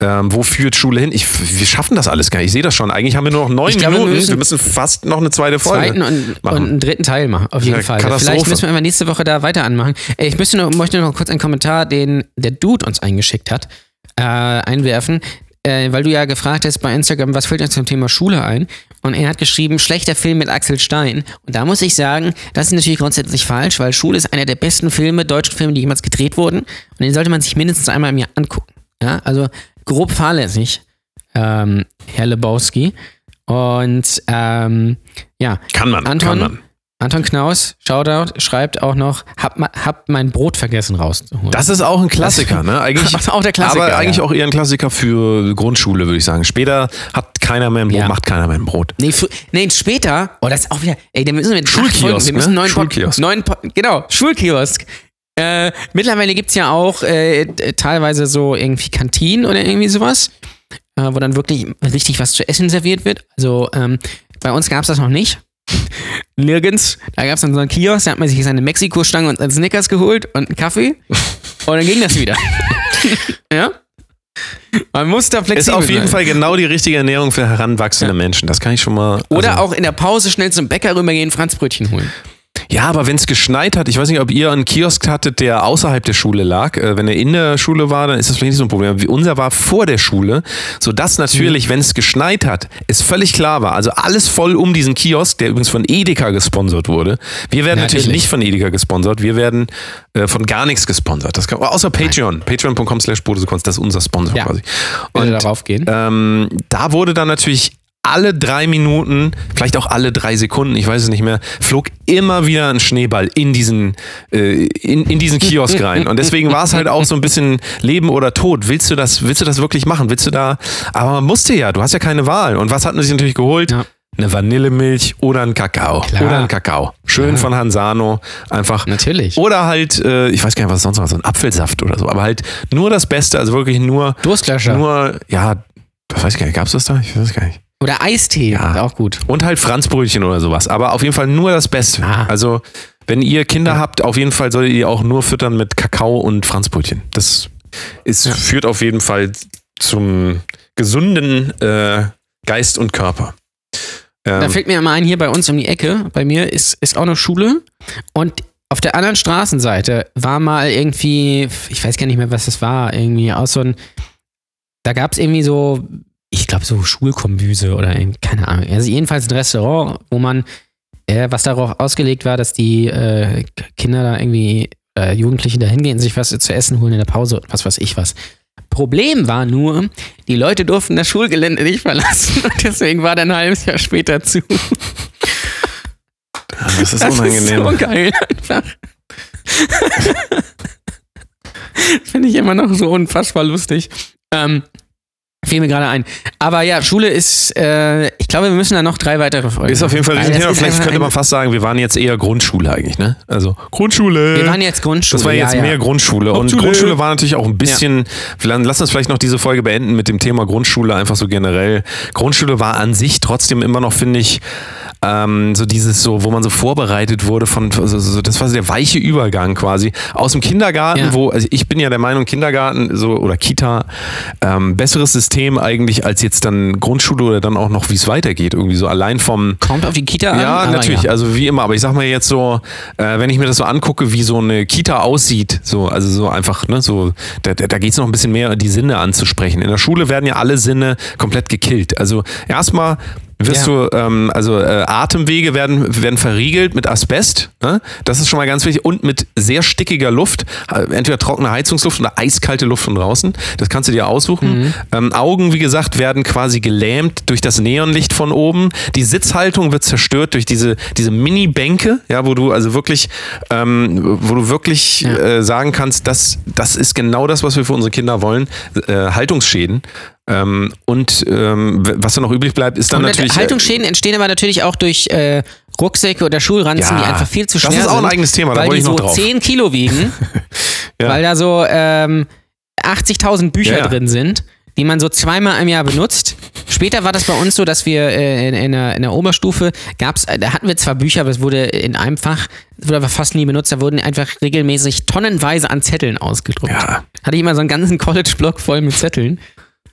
Speaker 2: Ähm, wo führt Schule hin? Ich, wir schaffen das alles gar nicht. Ich sehe das schon. Eigentlich haben wir nur noch neun
Speaker 4: glaube, wir
Speaker 2: Minuten. Wir
Speaker 4: müssen-
Speaker 2: müssen, fast noch eine zweite Folge.
Speaker 4: Zweiten und,
Speaker 2: machen.
Speaker 4: und einen dritten Teil machen, auf jeden
Speaker 2: Ja,
Speaker 4: Fall. Vielleicht müssen wir einfach nächste Woche da weiter anmachen. Äh, Ich möchte noch, möchte noch kurz einen Kommentar, den der Dude uns eingeschickt hat, äh, einwerfen. Äh, weil du ja gefragt hast bei Instagram, was fällt uns zum Thema Schule ein? Und er hat geschrieben, schlechter Film mit Axel Stein. Und da muss ich sagen, das ist natürlich grundsätzlich falsch, weil Schule ist einer der besten Filme, deutschen Filme, die jemals gedreht wurden. Und den sollte man sich mindestens einmal im Jahr angucken. Ja, also grob fahrlässig, ähm, Herr Lebowski. Und ähm, ja,
Speaker 2: Kann man.
Speaker 4: Anton,
Speaker 2: Kann man.
Speaker 4: Anton Knaus, Shoutout, schreibt auch noch, hab, hab mein Brot vergessen rauszuholen.
Speaker 2: Das ist auch ein Klassiker, ne? Eigentlich,
Speaker 4: auch der Klassiker,
Speaker 2: aber eigentlich
Speaker 4: ja.
Speaker 2: auch eher ein Klassiker für Grundschule, würde ich sagen. Später hat keiner mehr ein Brot,
Speaker 4: Ja.
Speaker 2: macht keiner mehr ein Brot.
Speaker 4: Nee, nee, später, oh, das ist auch wieder, ey, da müssen wir
Speaker 2: Schulkiosk,
Speaker 4: Folgen, wir müssen
Speaker 2: ne?
Speaker 4: neuen Pod-
Speaker 2: Schulkiosk.
Speaker 4: neuen Pod- genau, Schulkiosk. Äh, mittlerweile gibt's ja auch äh, teilweise so irgendwie Kantinen oder irgendwie sowas, äh, wo dann wirklich richtig was zu essen serviert wird. Also ähm, bei uns gab's das noch nicht. Nirgends. Da gab's dann so einen Kiosk, da hat man sich seine Mexiko-Stange und einen Snickers geholt und einen Kaffee. Und dann ging das wieder. ja? Man muss da flexibel
Speaker 2: Ist auf jeden
Speaker 4: sein.
Speaker 2: Fall genau die richtige Ernährung für heranwachsende Menschen. Das kann ich schon mal.
Speaker 4: Oder
Speaker 2: also,
Speaker 4: auch in der Pause schnell zum Bäcker rübergehen, Franzbrötchen holen.
Speaker 2: Ja, aber wenn es geschneit hat, ich weiß nicht, ob ihr einen Kiosk hattet, der außerhalb der Schule lag. Äh, wenn er in der Schule war, dann ist das vielleicht nicht so ein Problem. Wie unser war vor der Schule, sodass natürlich,
Speaker 4: Mhm.
Speaker 2: wenn es geschneit hat, es völlig klar war. Also alles voll um diesen Kiosk, der übrigens von Edeka gesponsert wurde. Wir werden
Speaker 4: Ja,
Speaker 2: natürlich nicht von Edeka gesponsert, wir werden äh, von gar nichts gesponsert. Das kann, außer Patreon. Patreon.com slash das ist unser Sponsor
Speaker 4: Ja.
Speaker 2: quasi. Und
Speaker 4: darauf gehen.
Speaker 2: ähm, da wurde dann natürlich alle drei Minuten, vielleicht auch alle drei Sekunden, ich weiß es nicht mehr, flog immer wieder ein Schneeball in diesen, äh, in, in diesen Kiosk rein. Und deswegen war es halt auch so ein bisschen Leben oder Tod. Willst du das, willst du das wirklich machen? Willst du da, aber man musste ja, du hast ja keine Wahl. Und was hat man sich natürlich geholt?
Speaker 4: Ja.
Speaker 2: Eine Vanillemilch oder ein Kakao.
Speaker 4: Klar.
Speaker 2: Oder ein Kakao. Schön von Hansano. Einfach.
Speaker 4: Natürlich.
Speaker 2: Oder halt, äh, ich weiß gar nicht, was es sonst noch war, so ein Apfelsaft oder so. Aber halt nur das Beste, also wirklich nur,
Speaker 4: Durstlöscher.
Speaker 2: nur, ja, weiß ich gar nicht, gab's das da? Ich weiß gar nicht.
Speaker 4: Oder Eistee,
Speaker 2: Ja.
Speaker 4: auch gut.
Speaker 2: Und halt Franzbrötchen oder sowas. Aber auf jeden Fall nur das Beste.
Speaker 4: Ah.
Speaker 2: Also, wenn ihr Kinder habt, auf jeden Fall solltet ihr auch nur füttern mit Kakao und Franzbrötchen. Das ist, führt auf jeden Fall zum gesunden äh, Geist und Körper.
Speaker 4: Da
Speaker 2: Ähm,
Speaker 4: fällt mir immer ein, hier bei uns um die Ecke, bei mir ist, ist auch eine Schule und auf der anderen Straßenseite war mal irgendwie, ich weiß gar nicht mehr, was das war, irgendwie aus so ein, da gab es irgendwie so, ich glaube so Schulkombüse oder keine Ahnung, also jedenfalls ein Restaurant, wo man, äh, was darauf ausgelegt war, dass die äh, Kinder da irgendwie, äh, Jugendliche da hingehen, sich was zu essen holen in der Pause, was weiß ich was. Problem war nur, die Leute durften das Schulgelände nicht verlassen und deswegen war dann ein halbes Jahr später zu.
Speaker 2: das ist
Speaker 4: Das
Speaker 2: unangenehm.
Speaker 4: ist so geil einfach. Finde ich immer noch so unfassbar lustig. Ähm, fiel mir gerade ein. Aber ja, Schule ist, äh, ich glaube, wir müssen da noch drei weitere Folgen.
Speaker 2: ist auf jeden Fall ein
Speaker 4: ist
Speaker 2: Vielleicht könnte man fast sagen, wir waren jetzt eher Grundschule eigentlich, ne? Also Grundschule.
Speaker 4: Wir waren jetzt Grundschule.
Speaker 2: Das war jetzt
Speaker 4: ja,
Speaker 2: mehr
Speaker 4: ja.
Speaker 2: Grundschule. Und
Speaker 4: Hauptschule.
Speaker 2: Grundschule war natürlich auch ein bisschen, vielleicht- lass uns vielleicht noch diese Folge beenden mit dem Thema Grundschule, einfach so generell. Grundschule war an sich trotzdem immer noch, finde ich, ähm, so dieses so, wo man so vorbereitet wurde von, so, so, das war so der weiche Übergang quasi aus dem Kindergarten,
Speaker 4: Ja.
Speaker 2: wo, also ich bin ja der Meinung, Kindergarten so oder Kita, ähm, besseres System eigentlich als jetzt dann Grundschule oder dann auch noch, wie es weitergeht, irgendwie so allein vom,
Speaker 4: Kommt auf die Kita an.
Speaker 2: ja,
Speaker 4: aber
Speaker 2: natürlich,
Speaker 4: Ja.
Speaker 2: also wie immer, aber ich sag mal jetzt so, äh, wenn ich mir das so angucke, wie so eine Kita aussieht, so, also so einfach, ne, so, da, da da geht's noch ein bisschen mehr, die Sinne anzusprechen. In der Schule werden ja alle Sinne komplett gekillt. Also erstmal wirst
Speaker 4: Ja.
Speaker 2: du, ähm, also äh, Atemwege werden, werden verriegelt mit Asbest, ne? das ist schon mal ganz wichtig, und mit sehr stickiger Luft, äh, entweder trockene Heizungsluft oder eiskalte Luft von draußen, das kannst du dir aussuchen. Ähm, Augen, wie gesagt, werden quasi gelähmt durch das Neonlicht von oben, die Sitzhaltung wird zerstört durch diese, diese Mini-Bänke, ja, wo du also wirklich, ähm, wo du wirklich
Speaker 4: Ja.
Speaker 2: äh, sagen kannst, das, das ist genau das, was wir für unsere Kinder wollen, äh, Haltungsschäden. Ähm, und ähm, was dann noch übrig bleibt, ist dann
Speaker 4: Und
Speaker 2: natürlich. äh,
Speaker 4: Haltungsschäden entstehen aber natürlich auch durch äh, Rucksäcke oder Schulranzen,
Speaker 2: Ja,
Speaker 4: die einfach viel zu
Speaker 2: das
Speaker 4: schwer sind.
Speaker 2: ist auch ein eigenes Thema, da
Speaker 4: weil
Speaker 2: wollte ich noch
Speaker 4: so
Speaker 2: drauf.
Speaker 4: 10 Kilo wiegen,
Speaker 2: Ja.
Speaker 4: weil da so ähm, 80.000 Bücher
Speaker 2: Ja,
Speaker 4: drin sind, die man so zweimal im Jahr benutzt. Später war das bei uns so, dass wir äh, in, in, der, in der Oberstufe gab's, äh, da hatten wir zwar Bücher, aber es wurde in einem Fach, es wurde aber fast nie benutzt, da wurden einfach regelmäßig tonnenweise an Zetteln ausgedruckt.
Speaker 2: Ja.
Speaker 4: Hatte ich immer so einen ganzen College-Block voll mit Zetteln, äh,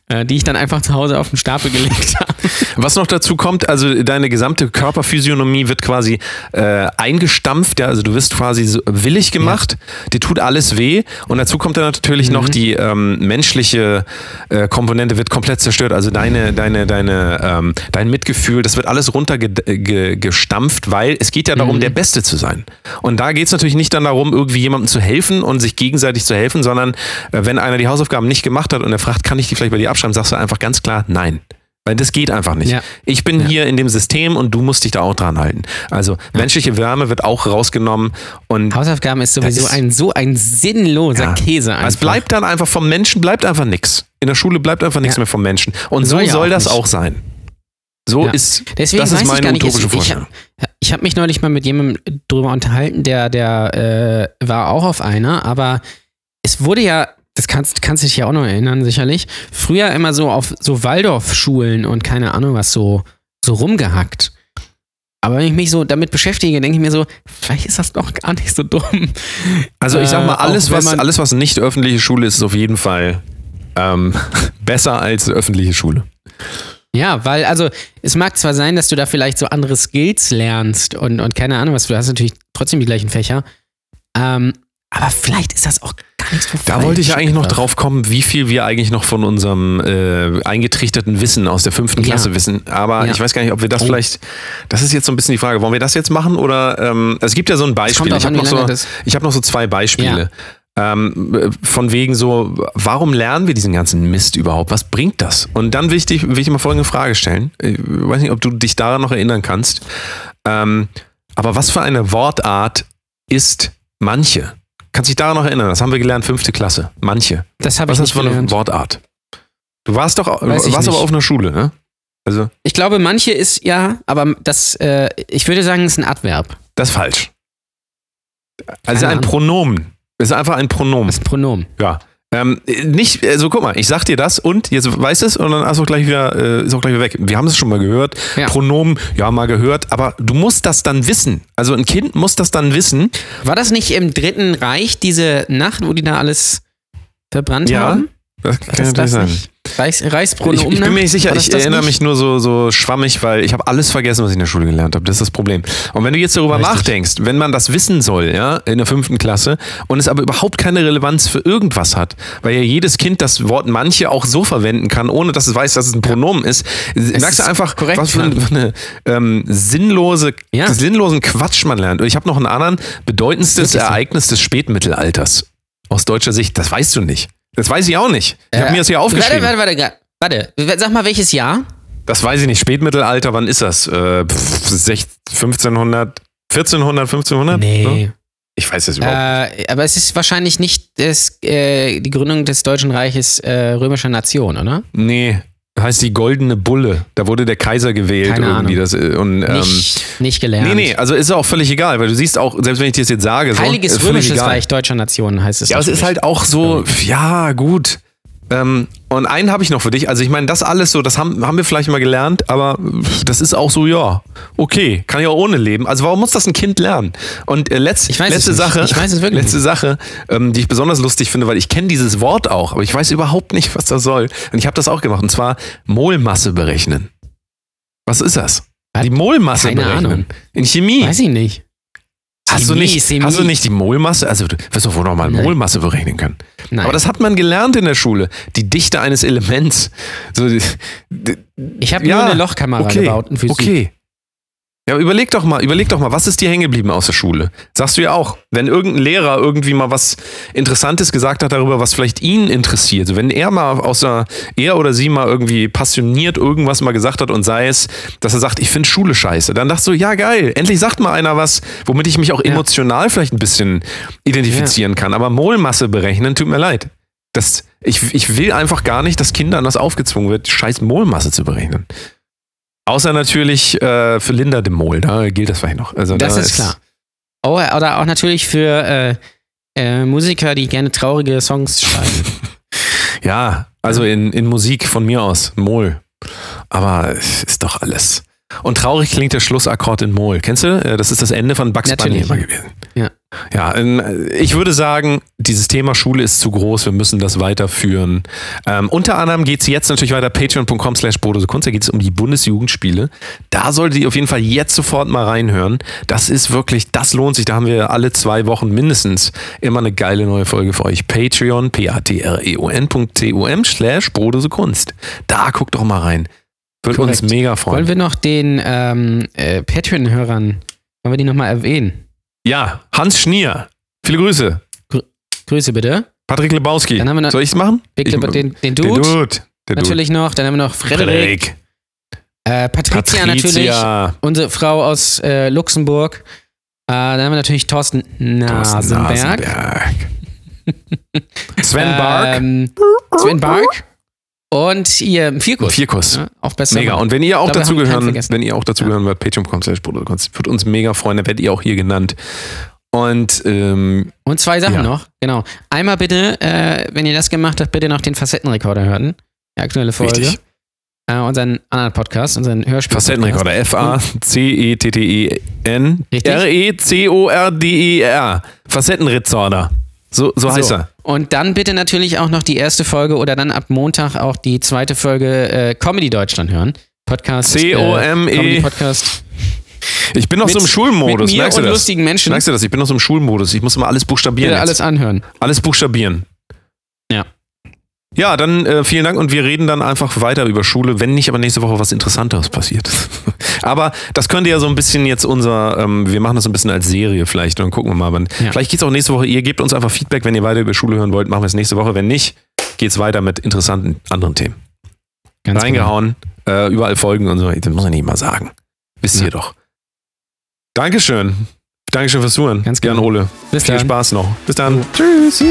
Speaker 4: die ich dann einfach zu Hause auf den Stapel gelegt habe.
Speaker 2: Was noch dazu kommt, also deine gesamte Körperphysiognomie wird quasi äh, eingestampft, ja, also du wirst quasi so willig gemacht, dir tut alles weh und dazu kommt dann natürlich noch die ähm, menschliche äh, Komponente wird komplett zerstört, also deine, deine, deine, ähm, dein Mitgefühl, das wird alles runtergestampft, weil es geht ja darum, der Beste zu sein. Und da geht es natürlich nicht dann darum, irgendwie jemandem zu helfen und sich gegenseitig zu helfen, sondern äh, wenn einer die Hausaufgaben nicht gemacht hat und er fragt, kann ich die vielleicht bei dir abschreiben, sagst du einfach ganz klar, nein. Weil das geht einfach nicht.
Speaker 4: Ja.
Speaker 2: Ich bin hier in dem System und du musst dich da auch dran halten. Also menschliche Wärme wird auch rausgenommen und
Speaker 4: Hausaufgaben ist sowieso
Speaker 2: ist-
Speaker 4: ein so ein sinnloser
Speaker 2: Ja.
Speaker 4: Käse einfach.
Speaker 2: es bleibt dann einfach vom Menschen, bleibt einfach nichts. In der Schule bleibt einfach nichts
Speaker 4: Ja.
Speaker 2: mehr vom Menschen. Und
Speaker 4: Soll
Speaker 2: so
Speaker 4: ja
Speaker 2: soll
Speaker 4: auch
Speaker 2: das
Speaker 4: nicht.
Speaker 2: auch sein. So
Speaker 4: Ja.
Speaker 2: ist,
Speaker 4: Deswegen
Speaker 2: das ist
Speaker 4: ich
Speaker 2: meine utopische
Speaker 4: ich, ich,
Speaker 2: Vorstellung.
Speaker 4: ich habe mich neulich mal mit jemandem drüber unterhalten, der, der äh, war auch auf einer, aber es wurde ja, das kannst, kannst dich ja auch noch erinnern, sicherlich, früher immer so auf so Waldorfschulen und keine Ahnung was so, so rumgehackt. Aber wenn ich mich so damit beschäftige, denke ich mir so, vielleicht ist das doch gar nicht so dumm.
Speaker 2: Also ich sag mal,
Speaker 4: Äh,
Speaker 2: alles,
Speaker 4: wenn
Speaker 2: was, alles, was nicht öffentliche Schule ist, ist auf jeden Fall ähm, besser als öffentliche Schule.
Speaker 4: Ja, weil, also, es mag zwar sein, dass du da vielleicht so andere Skills lernst und, und keine Ahnung was, du hast natürlich trotzdem die gleichen Fächer. Ähm, aber vielleicht ist das auch gar nicht so
Speaker 2: Da wollte ich ja eigentlich noch drauf kommen, wie viel wir eigentlich noch von unserem äh, eingetrichterten Wissen aus der fünften
Speaker 4: Ja.
Speaker 2: Klasse wissen. Aber
Speaker 4: Ja.
Speaker 2: ich weiß gar nicht, ob wir das
Speaker 4: Oh.
Speaker 2: vielleicht. Das ist jetzt so ein bisschen die Frage. Wollen wir das jetzt machen oder? Ähm, es gibt ja so ein Beispiel. Ich habe noch, so, ich hab noch so zwei Beispiele. Ähm, äh, von wegen so, warum lernen wir diesen ganzen Mist überhaupt? Was bringt das? Und dann will ich, dich, will ich mal folgende Frage stellen. Ich weiß nicht, ob du dich daran noch erinnern kannst. Ähm, aber was für eine Wortart ist manche? Kannst dich daran noch erinnern? Das haben wir gelernt, fünfte Klasse. Manche.
Speaker 4: Das habe
Speaker 2: Was
Speaker 4: ich
Speaker 2: ist
Speaker 4: nicht
Speaker 2: das für eine. Wortart? Du warst doch,
Speaker 4: Weiß
Speaker 2: warst aber auf einer Schule, ne? Also,
Speaker 4: Ich glaube, manche ist ja, aber das, äh, ich würde sagen, es ist ein Adverb.
Speaker 2: das ist falsch. Also ein. Pronomen. Es ist einfach ein Pronomen.
Speaker 4: Das ist ein Pronomen.
Speaker 2: Ja. Ähm, nicht, also guck mal, ich sag dir das und jetzt weißt es und dann ist auch gleich wieder, äh, ist auch gleich wieder weg. Wir haben es schon mal gehört.
Speaker 4: Ja.
Speaker 2: Pronomen, ja, mal gehört, aber du musst das dann wissen. Also ein Kind muss das dann wissen.
Speaker 4: War das nicht im Dritten Reich, diese Nacht, wo die da alles verbrannt
Speaker 2: Ja,
Speaker 4: haben?
Speaker 2: Das kann
Speaker 4: das das
Speaker 2: sein.
Speaker 4: nicht? Reichs,
Speaker 2: Ich,
Speaker 4: Reichspronomen?
Speaker 2: ich bin mir nicht sicher, ich erinnere
Speaker 4: nicht?
Speaker 2: mich nur so, so schwammig, weil ich habe alles vergessen, was ich in der Schule gelernt habe. Das ist das Problem. Und wenn du jetzt darüber
Speaker 4: Richtig.
Speaker 2: nachdenkst, wenn man das wissen soll, ja, in der fünften Klasse, und es aber überhaupt keine Relevanz für irgendwas hat, weil ja jedes Kind das Wort manche auch so verwenden kann, ohne dass es weiß, dass es ein Pronomen ist, merkst du
Speaker 4: ist
Speaker 2: einfach,
Speaker 4: korrekt,
Speaker 2: was für eine, für eine ähm, sinnlose,
Speaker 4: Ja.
Speaker 2: sinnlosen Quatsch man lernt. Und ich habe noch einen anderen bedeutendstes. Ereignis des Spätmittelalters. Aus deutscher Sicht, das weißt du nicht. Das weiß ich auch nicht. Ich habe
Speaker 4: Äh,
Speaker 2: mir das hier aufgeschrieben.
Speaker 4: Warte, warte, warte, warte. Sag mal, welches Jahr?
Speaker 2: Das weiß ich nicht. Spätmittelalter, wann ist das? Äh, pff, sech- 1500, 1400, 1500? Ne? Ich weiß es überhaupt nicht.
Speaker 4: Äh, aber es ist wahrscheinlich nicht das, äh, die Gründung des Deutschen Reiches äh, römischer Nation, oder?
Speaker 2: Nee, heißt die Goldene Bulle. Da wurde der Kaiser gewählt
Speaker 4: Keine
Speaker 2: irgendwie.
Speaker 4: Ahnung.
Speaker 2: Das, äh, und, ähm,
Speaker 4: nicht, nicht gelernt.
Speaker 2: nee, nee, also ist auch völlig egal, weil du siehst auch, selbst wenn ich dir das jetzt sage, so,
Speaker 4: Heiliges
Speaker 2: völlig
Speaker 4: Römisches. Reich deutscher Nation heißt es.
Speaker 2: Ja, es ist halt auch so, ja, gut. Ähm, und einen habe ich noch für dich. Also ich meine, das alles so, das haben, haben wir vielleicht mal gelernt, aber das ist auch so, ja, okay, kann ich auch ohne leben. Also warum muss das ein Kind lernen? Und äh, letz,
Speaker 4: Ich weiß es
Speaker 2: letzte
Speaker 4: nicht.
Speaker 2: Sache,
Speaker 4: Ich weiß es wirklich
Speaker 2: letzte Sache, ähm, die ich besonders lustig finde, weil ich kenne dieses Wort auch, aber ich weiß überhaupt nicht, was das soll. Und ich habe das auch gemacht, und zwar Molmasse berechnen. Was ist das? Die Molmasse
Speaker 4: Keine
Speaker 2: berechnen.
Speaker 4: Ahnung.
Speaker 2: In Chemie.
Speaker 4: Weiß ich nicht.
Speaker 2: Hast du, nicht, hast du nicht die Molmasse? Also, du wirst doch wohl noch mal
Speaker 4: Nein.
Speaker 2: Molmasse berechnen können.
Speaker 4: Nein.
Speaker 2: Aber das hat man gelernt in der Schule. Die Dichte eines Elements. So, die- die-
Speaker 4: ich habe
Speaker 2: ja,
Speaker 4: nur eine Lochkamera
Speaker 2: okay,
Speaker 4: gebaut in Physik.
Speaker 2: Okay. Ja, überleg doch mal, überleg doch mal, was ist dir hängen geblieben aus der Schule? Sagst du ja auch, wenn irgendein Lehrer irgendwie mal was Interessantes gesagt hat darüber, was vielleicht ihn interessiert, wenn er mal außer er oder sie mal irgendwie passioniert irgendwas mal gesagt hat und sei es, dass er sagt, ich finde Schule scheiße, dann dachtest du, ja geil, endlich sagt mal einer was, womit ich mich auch
Speaker 4: Ja.
Speaker 2: emotional vielleicht ein bisschen identifizieren kann. Aber Molmasse berechnen, tut mir leid. Das, ich, ich will einfach gar nicht, dass Kindern das aufgezwungen wird, scheiß Molmasse zu berechnen. Außer natürlich äh, für Linda de Mol, da gilt das vielleicht noch. Also
Speaker 4: Das
Speaker 2: da
Speaker 4: ist klar. Oh, oder auch natürlich für äh, äh, Musiker, die gerne traurige Songs schreiben.
Speaker 2: Ja, also in, in Musik von mir aus, Mol. Aber es ist doch alles. Und traurig klingt der Schlussakkord in Mol. Kennst du? Äh, Das ist das Ende von Bugs Bunny
Speaker 4: Natürlich,
Speaker 2: immer
Speaker 4: ja.
Speaker 2: gewesen.
Speaker 4: Ja.
Speaker 2: Ja, ich würde sagen, dieses Thema Schule ist zu groß. Wir müssen das weiterführen. Ähm, unter anderem geht es jetzt natürlich weiter. Patreon.com slash Kunst. Da geht es um die Bundesjugendspiele. Da solltet ihr auf jeden Fall jetzt sofort mal reinhören. Das ist wirklich, das lohnt sich. Da haben wir alle zwei Wochen mindestens immer eine geile neue Folge für euch. Patreon, p-a-t-r-e-o-n.com slash Bodose Kunst. Da guckt doch mal rein. Würde uns mega
Speaker 4: Wollen
Speaker 2: freuen.
Speaker 4: wir noch den ähm, äh, Patreon-Hörern, wollen wir die nochmal erwähnen?
Speaker 2: Ja, Hans Schnier. Viele Grüße.
Speaker 4: Grüße bitte.
Speaker 2: Patrick Lebowski.
Speaker 4: Dann haben wir noch-
Speaker 2: Soll ich es machen?
Speaker 4: Big
Speaker 2: Ich-
Speaker 4: den, den Dude,
Speaker 2: Dude. Der Dude.
Speaker 4: natürlich noch. Dann haben wir noch Frederik. Äh, Patricia, natürlich. Unsere Frau aus äh, Luxemburg. Äh, dann haben wir natürlich Thorsten
Speaker 2: Thorsten
Speaker 4: Nasenberg.
Speaker 2: Nasenberg. Sven Bark.
Speaker 4: Ähm, Sven Bark. Und ihr Vierkuss.
Speaker 2: Vierkuss.
Speaker 4: Ja, auch besser.
Speaker 2: Mega. Und wenn ihr auch dazugehören, wenn ihr auch dazugehören wollt, patreon.com wird uns mega freuen, dann werdet ihr auch hier genannt. Und ähm,
Speaker 4: Und zwei Sachen
Speaker 2: Ja.
Speaker 4: noch, genau. Einmal bitte, äh, wenn ihr das gemacht habt, bitte noch den Facettenrekorder hören. Die aktuelle Folge.
Speaker 2: Richtig.
Speaker 4: Äh, unseren anderen Podcast, unseren Hörspiel.
Speaker 2: Facettenrekorder. E F-A-C-E-T-T-E-N.
Speaker 4: Richtig.
Speaker 2: R-E-C-O-R-D-E-R. Facettenrekorder. So, so heißt
Speaker 4: So.
Speaker 2: er.
Speaker 4: Und dann bitte natürlich auch noch die erste Folge oder dann ab Montag auch die zweite Folge äh, Comedy Deutschland hören. Podcast.
Speaker 2: C-O-M-E.
Speaker 4: Äh, Comedy Podcast.
Speaker 2: Ich bin noch so im
Speaker 4: Mit-
Speaker 2: Schulmodus.
Speaker 4: mit mir
Speaker 2: merkst du
Speaker 4: und
Speaker 2: das?
Speaker 4: lustigen Menschen.
Speaker 2: Merkst du das? Ich bin noch so im Schulmodus. Ich muss mal alles buchstabieren.
Speaker 4: Bitte
Speaker 2: jetzt.
Speaker 4: alles anhören.
Speaker 2: alles buchstabieren.
Speaker 4: Ja.
Speaker 2: Ja, dann äh, vielen Dank und wir reden dann einfach weiter über Schule, wenn nicht aber nächste Woche was Interessanteres passiert. aber das könnte ja so ein bisschen jetzt unser, ähm, wir machen das so ein bisschen als Serie vielleicht und dann gucken wir mal. Wann.
Speaker 4: Ja.
Speaker 2: Vielleicht geht's auch nächste Woche, ihr gebt uns einfach Feedback, wenn ihr weiter über Schule hören wollt, machen wir es nächste Woche. Wenn nicht, geht's weiter mit interessanten anderen Themen.
Speaker 4: Ganz genau.
Speaker 2: Reingehauen, äh, überall folgen und so. Das muss man nicht mal sagen. Wisst
Speaker 4: Ja.
Speaker 2: ihr doch. Dankeschön. Dankeschön fürs Zuhören.
Speaker 4: Ganz
Speaker 2: Gern,
Speaker 4: genau.
Speaker 2: Ole.
Speaker 4: Bis
Speaker 2: Viel
Speaker 4: dann.
Speaker 2: Spaß noch. Bis dann. Tschüss.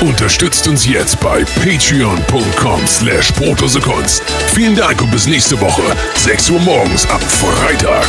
Speaker 1: Unterstützt uns jetzt bei patreon.com slash. Vielen Dank und bis nächste Woche, 6 Uhr morgens am Freitag.